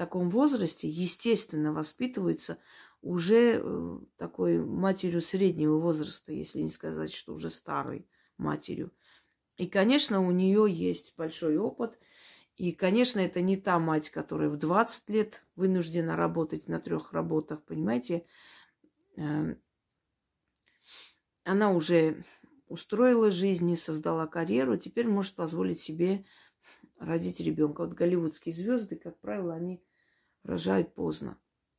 A: таком возрасте, естественно, воспитывается уже э, такой матерью среднего возраста, если не сказать, что уже старой матерью. И, конечно, у нее есть большой опыт. И, конечно, это не та мать, которая в 20 лет вынуждена работать на трех работах, понимаете? Эм, она уже устроила жизнь, создала карьеру, теперь может позволить себе родить ребенка. Вот голливудские звезды, как правило, они рожают поздно,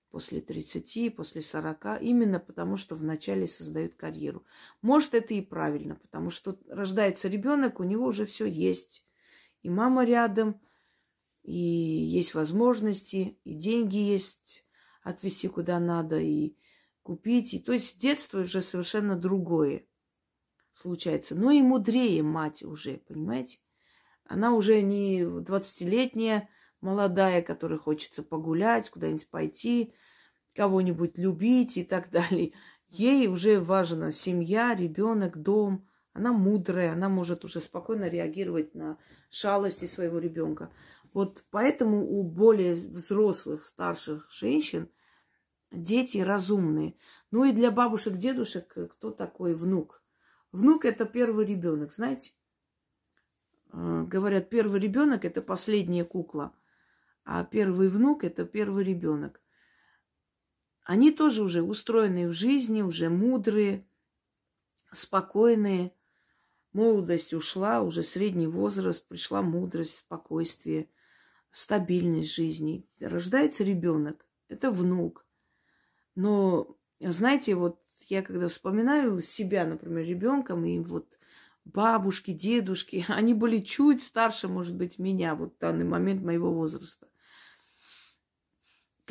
A: после 30, после 40, именно потому что вначале создают карьеру. Может, это и правильно, потому что рождается ребенок, у него уже все есть. И мама рядом, и есть возможности, и деньги есть отвезти куда надо, и купить. И, то есть детство уже совершенно другое случается. Но и мудрее мать уже, понимаете? Она уже не 20-летняя, молодая, которой хочется погулять, куда-нибудь пойти, кого-нибудь любить и так [LAUGHS] далее. Ей уже важна семья, ребенок, дом. Она мудрая, она может уже спокойно реагировать на шалости своего ребенка. Вот поэтому у более взрослых, старших женщин дети разумные. Ну и для бабушек, дедушек, кто такой внук? Внук это первый ребенок, знаете? Э, говорят, первый ребенок это последняя кукла а первый внук – это первый ребенок. Они тоже уже устроенные в жизни, уже мудрые, спокойные. Молодость ушла, уже средний возраст, пришла мудрость, спокойствие, стабильность жизни. Рождается ребенок, это внук. Но, знаете, вот я когда вспоминаю себя, например, ребенком, и вот бабушки, дедушки, [LAUGHS] они были чуть старше, может быть, меня, вот в данный момент моего возраста.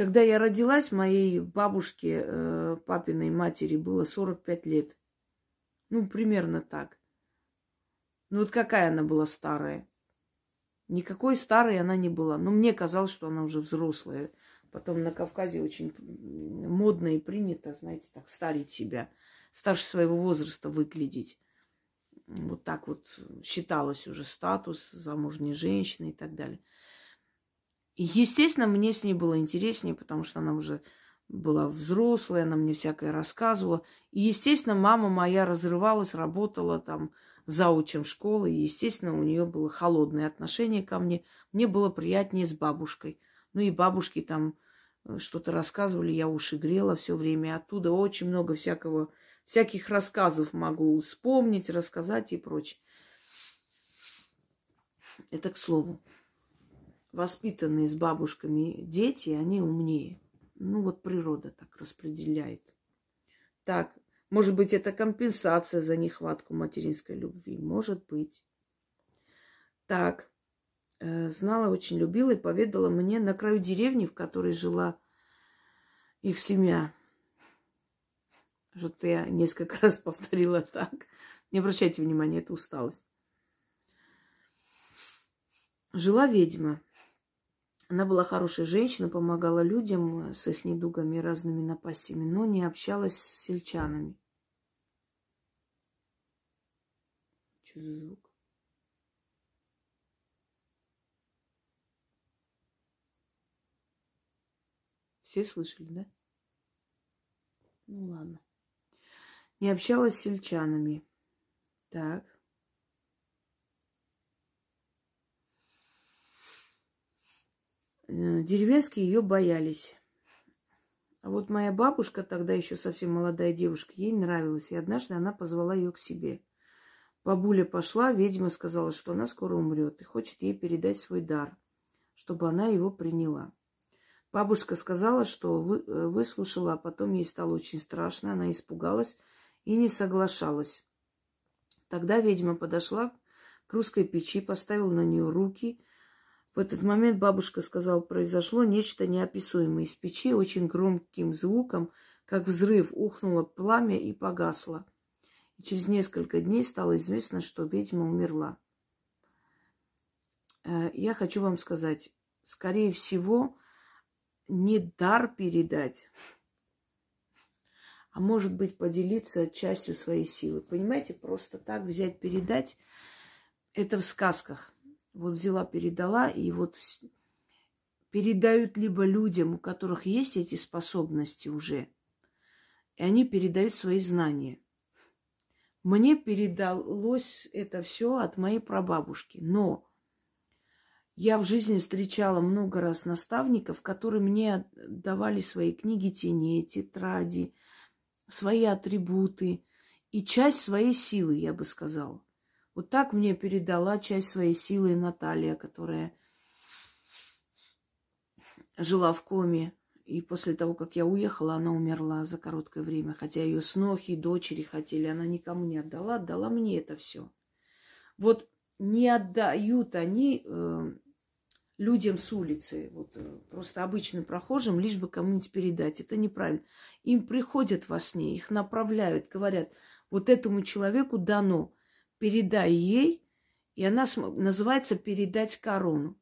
A: Когда я родилась, моей бабушке, э, папиной матери, было 45 лет. Ну, примерно так. Ну, вот какая она была старая? Никакой старой она не была. Но мне казалось, что она уже взрослая. Потом на Кавказе очень модно и принято, знаете, так старить себя. Старше своего возраста выглядеть. Вот так вот считалось уже статус замужней женщины и так далее. Естественно, мне с ней было интереснее, потому что она уже была взрослая, она мне всякое рассказывала. И, естественно, мама моя разрывалась, работала там заучем школы. И, естественно, у нее было холодное отношение ко мне. Мне было приятнее с бабушкой. Ну и бабушки там э, что-то рассказывали, я уши грела все время. Оттуда очень много всякого, всяких рассказов могу вспомнить, рассказать и прочее. Это к слову воспитанные с бабушками дети, они умнее. Ну вот природа так распределяет. Так, может быть, это компенсация за нехватку материнской любви. Может быть. Так, э, знала, очень любила и поведала мне на краю деревни, в которой жила их семья. Что-то я несколько раз [LAUGHS] повторила так. Не обращайте внимания, это усталость. Жила ведьма. Она была хорошая женщина, помогала людям с их недугами и разными напастями, но не общалась с сельчанами. Что за звук? Все слышали, да? Ну ладно. Не общалась с сельчанами. Так. Деревенские ее боялись. А вот моя бабушка, тогда еще совсем молодая девушка, ей нравилась. И однажды она позвала ее к себе. Бабуля пошла, ведьма сказала, что она скоро умрет и хочет ей передать свой дар, чтобы она его приняла. Бабушка сказала, что вы, э, выслушала, а потом ей стало очень страшно, она испугалась и не соглашалась. Тогда ведьма подошла к русской печи, поставила на нее руки. В этот момент бабушка сказала, произошло нечто неописуемое. Из печи очень громким звуком, как взрыв, ухнуло пламя и погасло. И через несколько дней стало известно, что ведьма умерла. Э, я хочу вам сказать, скорее всего, не дар передать, а может быть поделиться частью своей силы. Понимаете, просто так взять, передать, это в сказках. Вот взяла, передала, и вот передают либо людям, у которых есть эти способности уже, и они передают свои знания. Мне передалось это все от моей прабабушки, но я в жизни встречала много раз наставников, которые мне давали свои книги теней, тетради, свои атрибуты и часть своей силы, я бы сказала. Вот так мне передала часть своей силы Наталья, которая жила в коме. И после того, как я уехала, она умерла за короткое время. Хотя ее снохи дочери хотели, она никому не отдала, отдала мне это все. Вот не отдают они э, людям с улицы, вот э, просто обычным прохожим, лишь бы кому-нибудь передать. Это неправильно. Им приходят во сне, их направляют, говорят, вот этому человеку дано, передай ей, и она называется передать корону.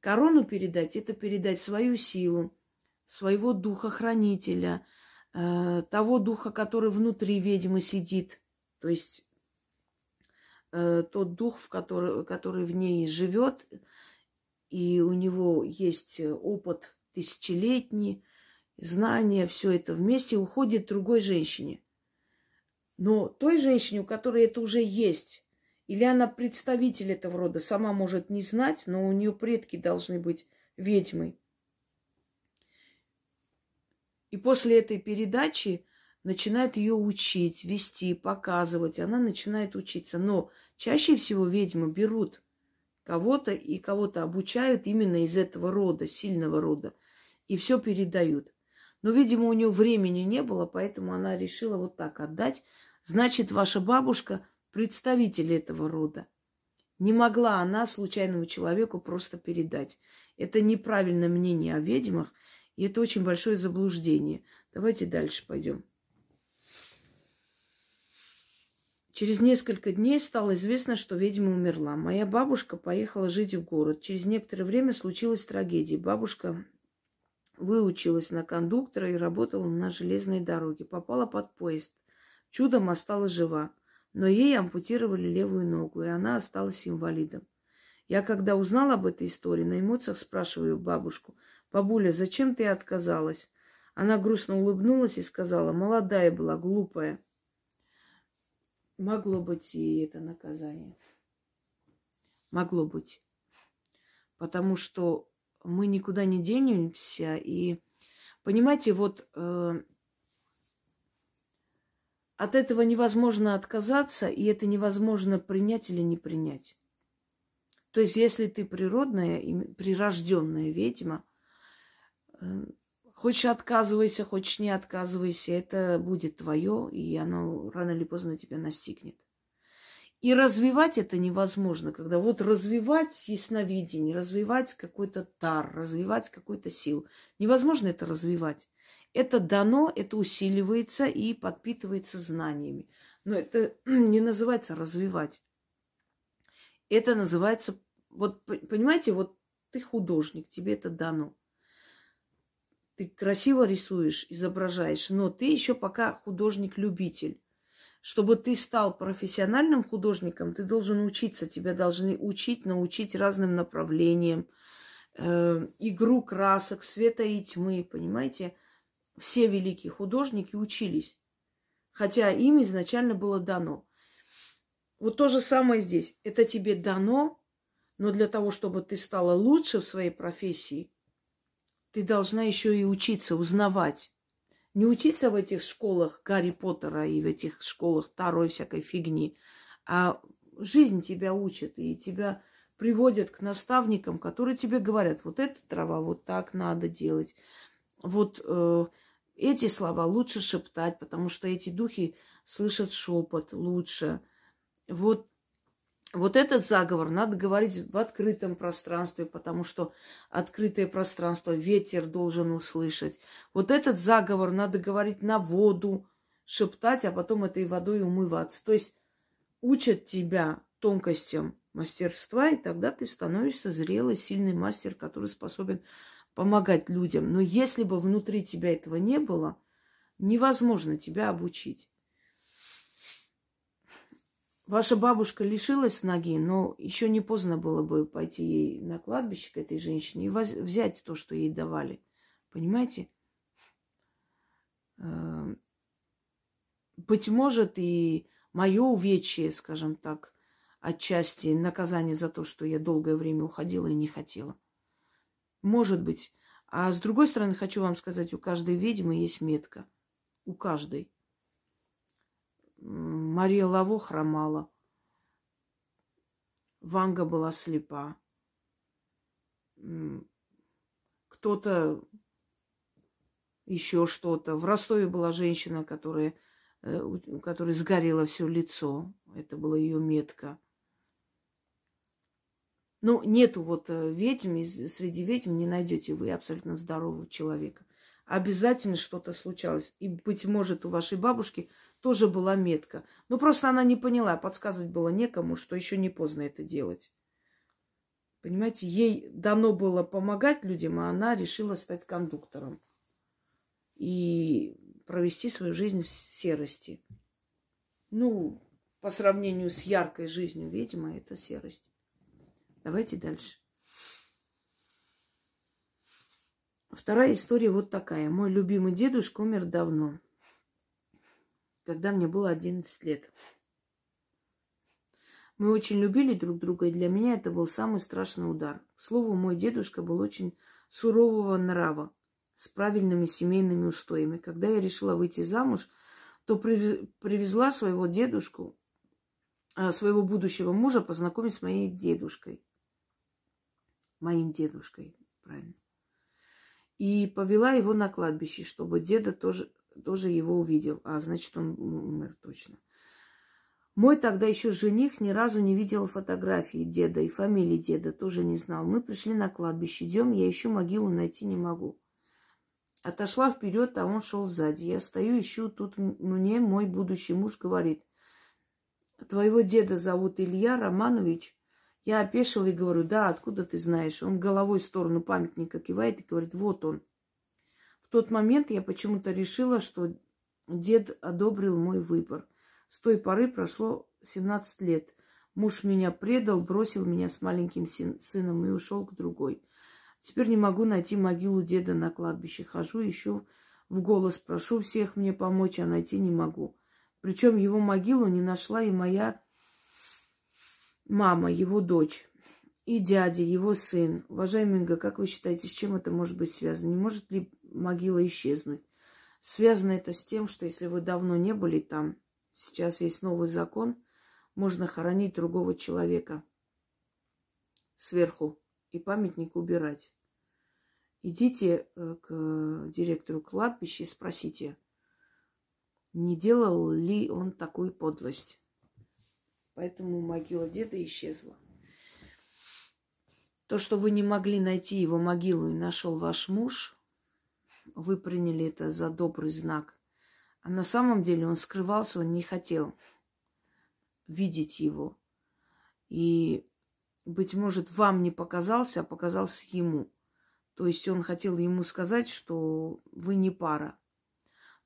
A: Корону передать – это передать свою силу, своего духа-хранителя, э, того духа, который внутри ведьмы сидит, то есть э, тот дух, в который, который в ней живет, и у него есть э, опыт тысячелетний, знания, все это вместе уходит другой женщине. Но той женщине, у которой это уже есть, или она представитель этого рода, сама может не знать, но у нее предки должны быть ведьмой. И после этой передачи начинает ее учить, вести, показывать. Она начинает учиться. Но чаще всего ведьмы берут кого-то и кого-то обучают именно из этого рода, сильного рода. И все передают. Но, видимо, у нее времени не было, поэтому она решила вот так отдать. Значит, ваша бабушка представитель этого рода. Не могла она случайному человеку просто передать. Это неправильное мнение о ведьмах, и это очень большое заблуждение. Давайте дальше пойдем. Через несколько дней стало известно, что ведьма умерла. Моя бабушка поехала жить в город. Через некоторое время случилась трагедия. Бабушка выучилась на кондуктора и работала на железной дороге. Попала под поезд. Чудом осталась жива. Но ей ампутировали левую ногу, и она осталась инвалидом. Я, когда узнала об этой истории, на эмоциях спрашиваю бабушку, «Бабуля, зачем ты отказалась?» Она грустно улыбнулась и сказала, «Молодая была, глупая». Могло быть и это наказание. Могло быть. Потому что мы никуда не денемся. И, понимаете, вот э, от этого невозможно отказаться, и это невозможно принять или не принять. То есть, если ты природная, прирожденная ведьма, э, Хочешь отказывайся, хочешь не отказывайся, это будет твое, и оно рано или поздно тебя настигнет. И развивать это невозможно, когда вот развивать ясновидение, развивать какой-то дар, развивать какую-то силу. Невозможно это развивать. Это дано, это усиливается и подпитывается знаниями. Но это [CLEARS THROAT] не называется развивать. Это называется, вот понимаете, вот ты художник, тебе это дано. Ты красиво рисуешь, изображаешь, но ты еще пока художник-любитель. Чтобы ты стал профессиональным художником, ты должен учиться. Тебя должны учить, научить разным направлениям. Э, игру красок, света и тьмы, понимаете? Все великие художники учились. Хотя им изначально было дано. Вот то же самое здесь. Это тебе дано, но для того, чтобы ты стала лучше в своей профессии, ты должна еще и учиться, узнавать. Не учиться в этих школах Гарри Поттера и в этих школах второй всякой фигни, а жизнь тебя учит, и тебя приводят к наставникам, которые тебе говорят, вот эта трава, вот так надо делать. Вот э, эти слова лучше шептать, потому что эти духи слышат шепот лучше. Вот вот этот заговор надо говорить в открытом пространстве, потому что открытое пространство ветер должен услышать. Вот этот заговор надо говорить на воду, шептать, а потом этой водой умываться. То есть учат тебя тонкостям мастерства, и тогда ты становишься зрелый, сильный мастер, который способен помогать людям. Но если бы внутри тебя этого не было, невозможно тебя обучить. Ваша бабушка лишилась ноги, но еще не поздно было бы пойти ей на кладбище к этой женщине и взять то, что ей давали. Понимаете? Эм, быть может, и мое увечье, скажем так, отчасти наказание за то, что я долгое время уходила и не хотела. Может быть. А с другой стороны, хочу вам сказать, у каждой ведьмы есть метка. У каждой. Мария Лаво хромала. Ванга была слепа. Кто-то еще что-то. В Ростове была женщина, которая, э, у которой сгорело все лицо. Это была ее метка. Ну, нету вот э, ведьм, среди ведьм не найдете вы абсолютно здорового человека. Обязательно что-то случалось. И, быть может, у вашей бабушки – тоже была метка. Но просто она не поняла, подсказывать было некому, что еще не поздно это делать. Понимаете, ей дано было помогать людям, а она решила стать кондуктором и провести свою жизнь в серости. Ну, по сравнению с яркой жизнью ведьмы, это серость. Давайте дальше. Вторая история вот такая. Мой любимый дедушка умер давно когда мне было 11 лет. Мы очень любили друг друга, и для меня это был самый страшный удар. К слову, мой дедушка был очень сурового нрава, с правильными семейными устоями. Когда я решила выйти замуж, то привезла своего дедушку, а, своего будущего мужа познакомить с моей дедушкой. Моим дедушкой, правильно. И повела его на кладбище, чтобы деда тоже тоже его увидел. А значит, он умер точно. Мой тогда еще жених ни разу не видел фотографии деда и фамилии деда тоже не знал. Мы пришли на кладбище, идем, я еще могилу найти не могу. Отошла вперед, а он шел сзади. Я стою, ищу, тут мне мой будущий муж говорит, твоего деда зовут Илья Романович. Я опешил и говорю, да, откуда ты знаешь? Он головой в сторону памятника кивает и говорит, вот он. В тот момент я почему-то решила, что дед одобрил мой выбор. С той поры прошло 17 лет. Муж меня предал, бросил меня с маленьким сыном и ушел к другой. Теперь не могу найти могилу деда на кладбище. Хожу, ищу в голос, прошу всех мне помочь, а найти не могу. Причем его могилу не нашла и моя мама, его дочь, и дядя, его сын. Уважаемый Инга, как вы считаете, с чем это может быть связано? Не может ли могила исчезнуть. Связано это с тем, что если вы давно не были там, сейчас есть новый закон, можно хоронить другого человека сверху и памятник убирать. идите э, к директору кладбища и спросите, не делал ли он такую подлость. Поэтому могила деда исчезла. То, что вы не могли найти его могилу и нашел ваш муж, вы приняли это за добрый знак. А на самом деле он скрывался, он не хотел видеть его. И, быть может, вам не показался, а показался ему. То есть он хотел ему сказать, что вы не пара.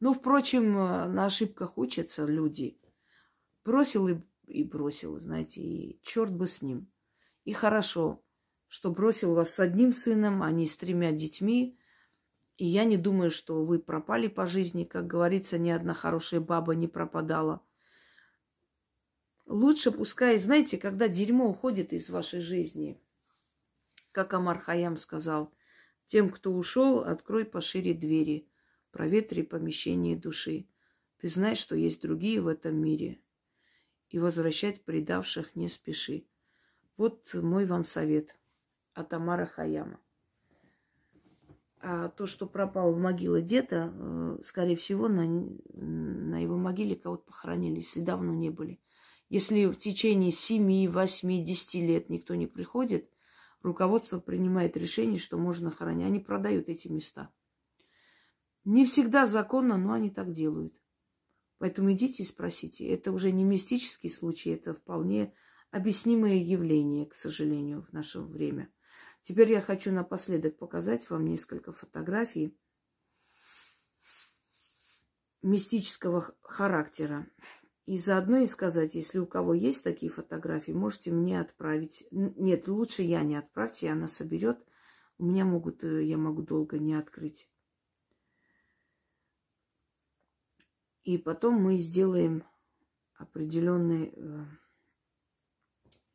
A: Но, впрочем, на ошибках учатся люди. Бросил и, и бросил, знаете, и черт бы с ним. И хорошо, что бросил вас с одним сыном, а не с тремя детьми. И я не думаю, что вы пропали по жизни. Как говорится, ни одна хорошая баба не пропадала. Лучше пускай, знаете, когда дерьмо уходит из вашей жизни, как Амар Хаям сказал, тем, кто ушел, открой пошире двери, проветри помещение души. Ты знаешь, что есть другие в этом мире, и возвращать предавших не спеши. Вот мой вам совет от Амара Хаяма. А то, что пропал в могиле деда, э, скорее всего, на, на его могиле кого-то похоронили, если давно не были. Если в течение 7, 8, 10 лет никто не приходит, руководство принимает решение, что можно хоронить. Они продают эти места. Не всегда законно, но они так делают. Поэтому идите и спросите. Это уже не мистический случай, это вполне объяснимое явление, к сожалению, в наше время. Теперь я хочу напоследок показать вам несколько фотографий мистического характера. И заодно и сказать, если у кого есть такие фотографии, можете мне отправить. Нет, лучше я не отправьте, она соберет. У меня могут, э, я могу долго не открыть. И потом мы сделаем определенные э,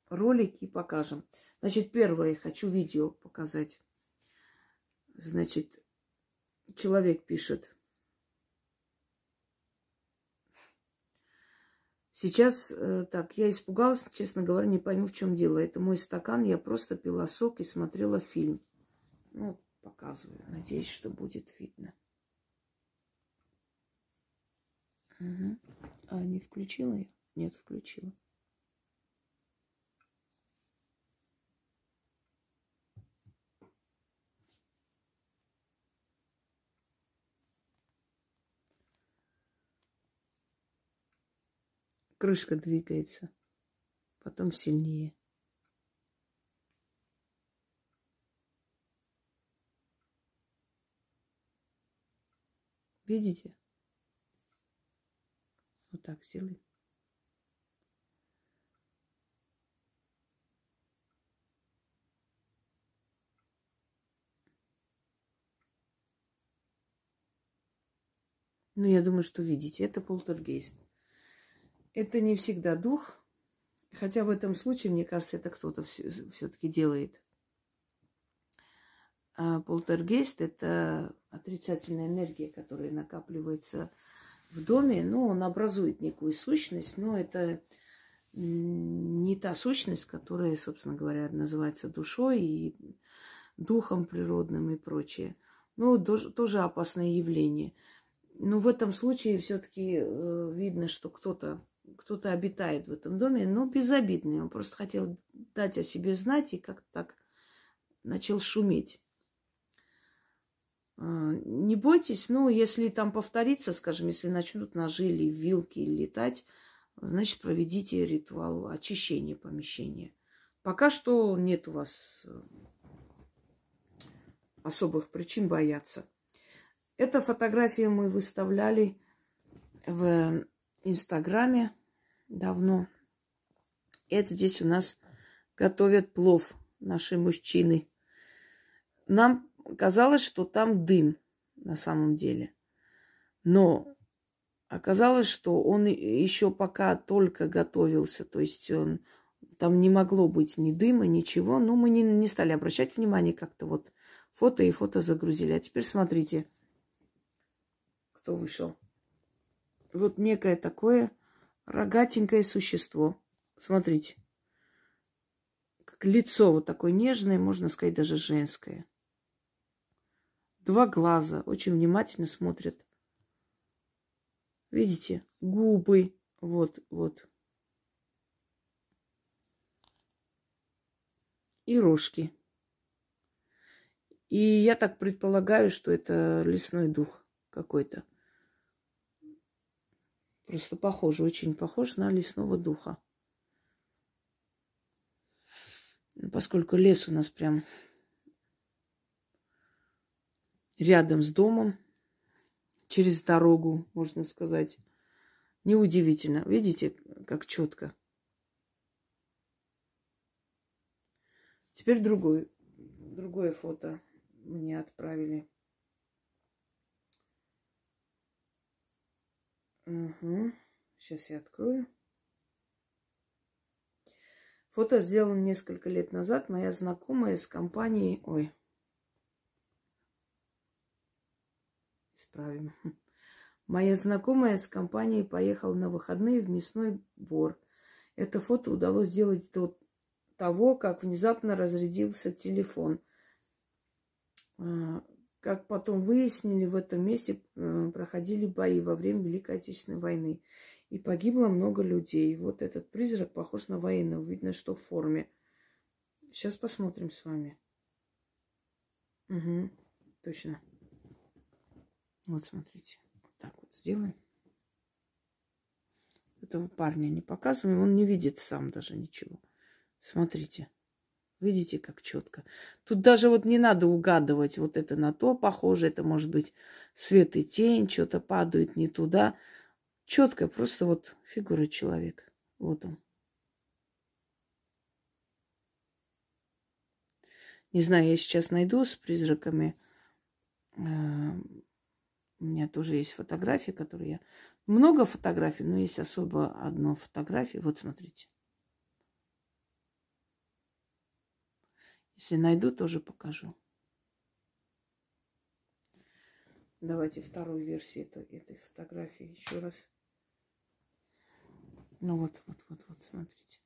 A: ролики и покажем. Значит, первое, хочу видео показать. Значит, человек пишет. Сейчас, э, так, я испугалась, честно говоря, не пойму, в чем дело. Это мой стакан, я просто пила сок и смотрела фильм. Ну, показываю. Надеюсь, что будет видно. А, не включила я? Нет, включила. Крышка двигается. Потом сильнее. Видите? Так сделай. Ну, я думаю, что видите, это полтергейст. Это не всегда дух, хотя в этом случае, мне кажется, это кто-то все-таки делает. А полтергейст – это отрицательная энергия, которая накапливается в доме. Ну, он образует некую сущность, но это не та сущность, которая, собственно говоря, называется душой и духом природным и прочее. Ну, тоже опасное явление. Но в этом случае все-таки э, видно, что кто-то кто-то обитает в этом доме, но безобидный. Он просто хотел дать о себе знать и как-то так начал шуметь. А, не бойтесь, ну, если там повторится, скажем, если начнут ножи или вилки летать, значит, проведите ритуал очищения помещения. Пока что нет у вас э, особых причин бояться. Эту фотографию мы выставляли в Инстаграме давно. Это здесь у нас готовят плов наши мужчины. Нам казалось, что там дым на самом деле. Но оказалось, что он еще пока только готовился. То есть он, там не могло быть ни дыма, ничего. Но мы не, не стали обращать внимание как-то вот фото и фото загрузили. А теперь смотрите, кто вышел. Вот некое такое рогатенькое существо. Смотрите. Как лицо вот такое нежное, можно сказать, даже женское. Два глаза. Очень внимательно смотрят. Видите? Губы. Вот, вот. И рожки. И я так предполагаю, что это лесной дух какой-то. Просто похож, очень похож на лесного духа. Поскольку лес у нас прям рядом с домом, через дорогу, можно сказать. Неудивительно. Видите, как четко. Теперь другой, другое фото мне отправили. Угу. Сейчас я открою. Фото сделано несколько лет назад. Моя знакомая с компанией... Ой. Исправим. [LAUGHS] Моя знакомая с компанией поехала на выходные в мясной бор. Это фото удалось сделать до того, как внезапно разрядился телефон. А, как потом выяснили, в этом месте э, проходили бои во время Великой Отечественной войны. И погибло много людей. Вот этот призрак похож на военного. Видно, что в форме. Сейчас посмотрим с вами. Угу, точно. Вот смотрите. Так вот сделаем. Этого парня не показываем. Он не видит сам даже ничего. Смотрите. Видите, как четко. Тут даже вот не надо угадывать, вот это на то похоже, это может быть свет и тень, что-то падает не туда. Четко, просто вот фигура человека. Вот он. Не знаю, я сейчас найду с призраками. У меня тоже есть фотографии, которые я... Много фотографий, но есть особо одно фотография. Вот смотрите. Если найду, тоже покажу. Давайте вторую версию этой, этой фотографии еще раз. Ну вот, вот, вот, вот, смотрите.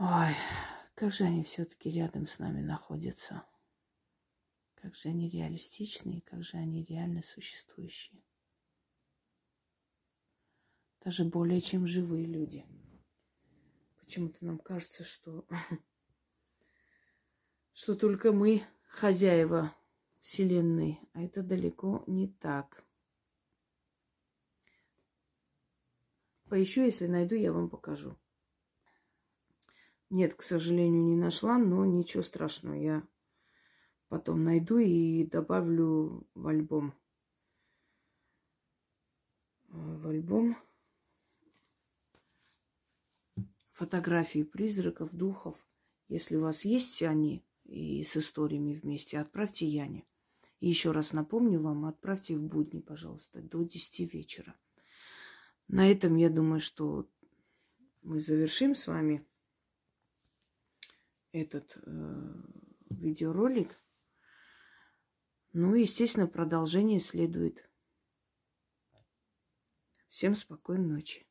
A: Ой, как же они все-таки рядом с нами находятся. Как же они реалистичные, как же они реально существующие. Даже более чем живые люди. Почему-то нам кажется, что, [LAUGHS] что только мы хозяева Вселенной, а это далеко не так. Поищу, если найду, я вам покажу. Нет, к сожалению, не нашла, но ничего страшного. Я потом найду и добавлю в альбом. В альбом фотографии призраков, духов. Если у вас есть они и с историями вместе, отправьте Яне. И еще раз напомню вам, отправьте в будни, пожалуйста, до 10 вечера. На этом, я думаю, что мы завершим с вами этот э, видеоролик. Ну, естественно, продолжение следует. Всем спокойной ночи.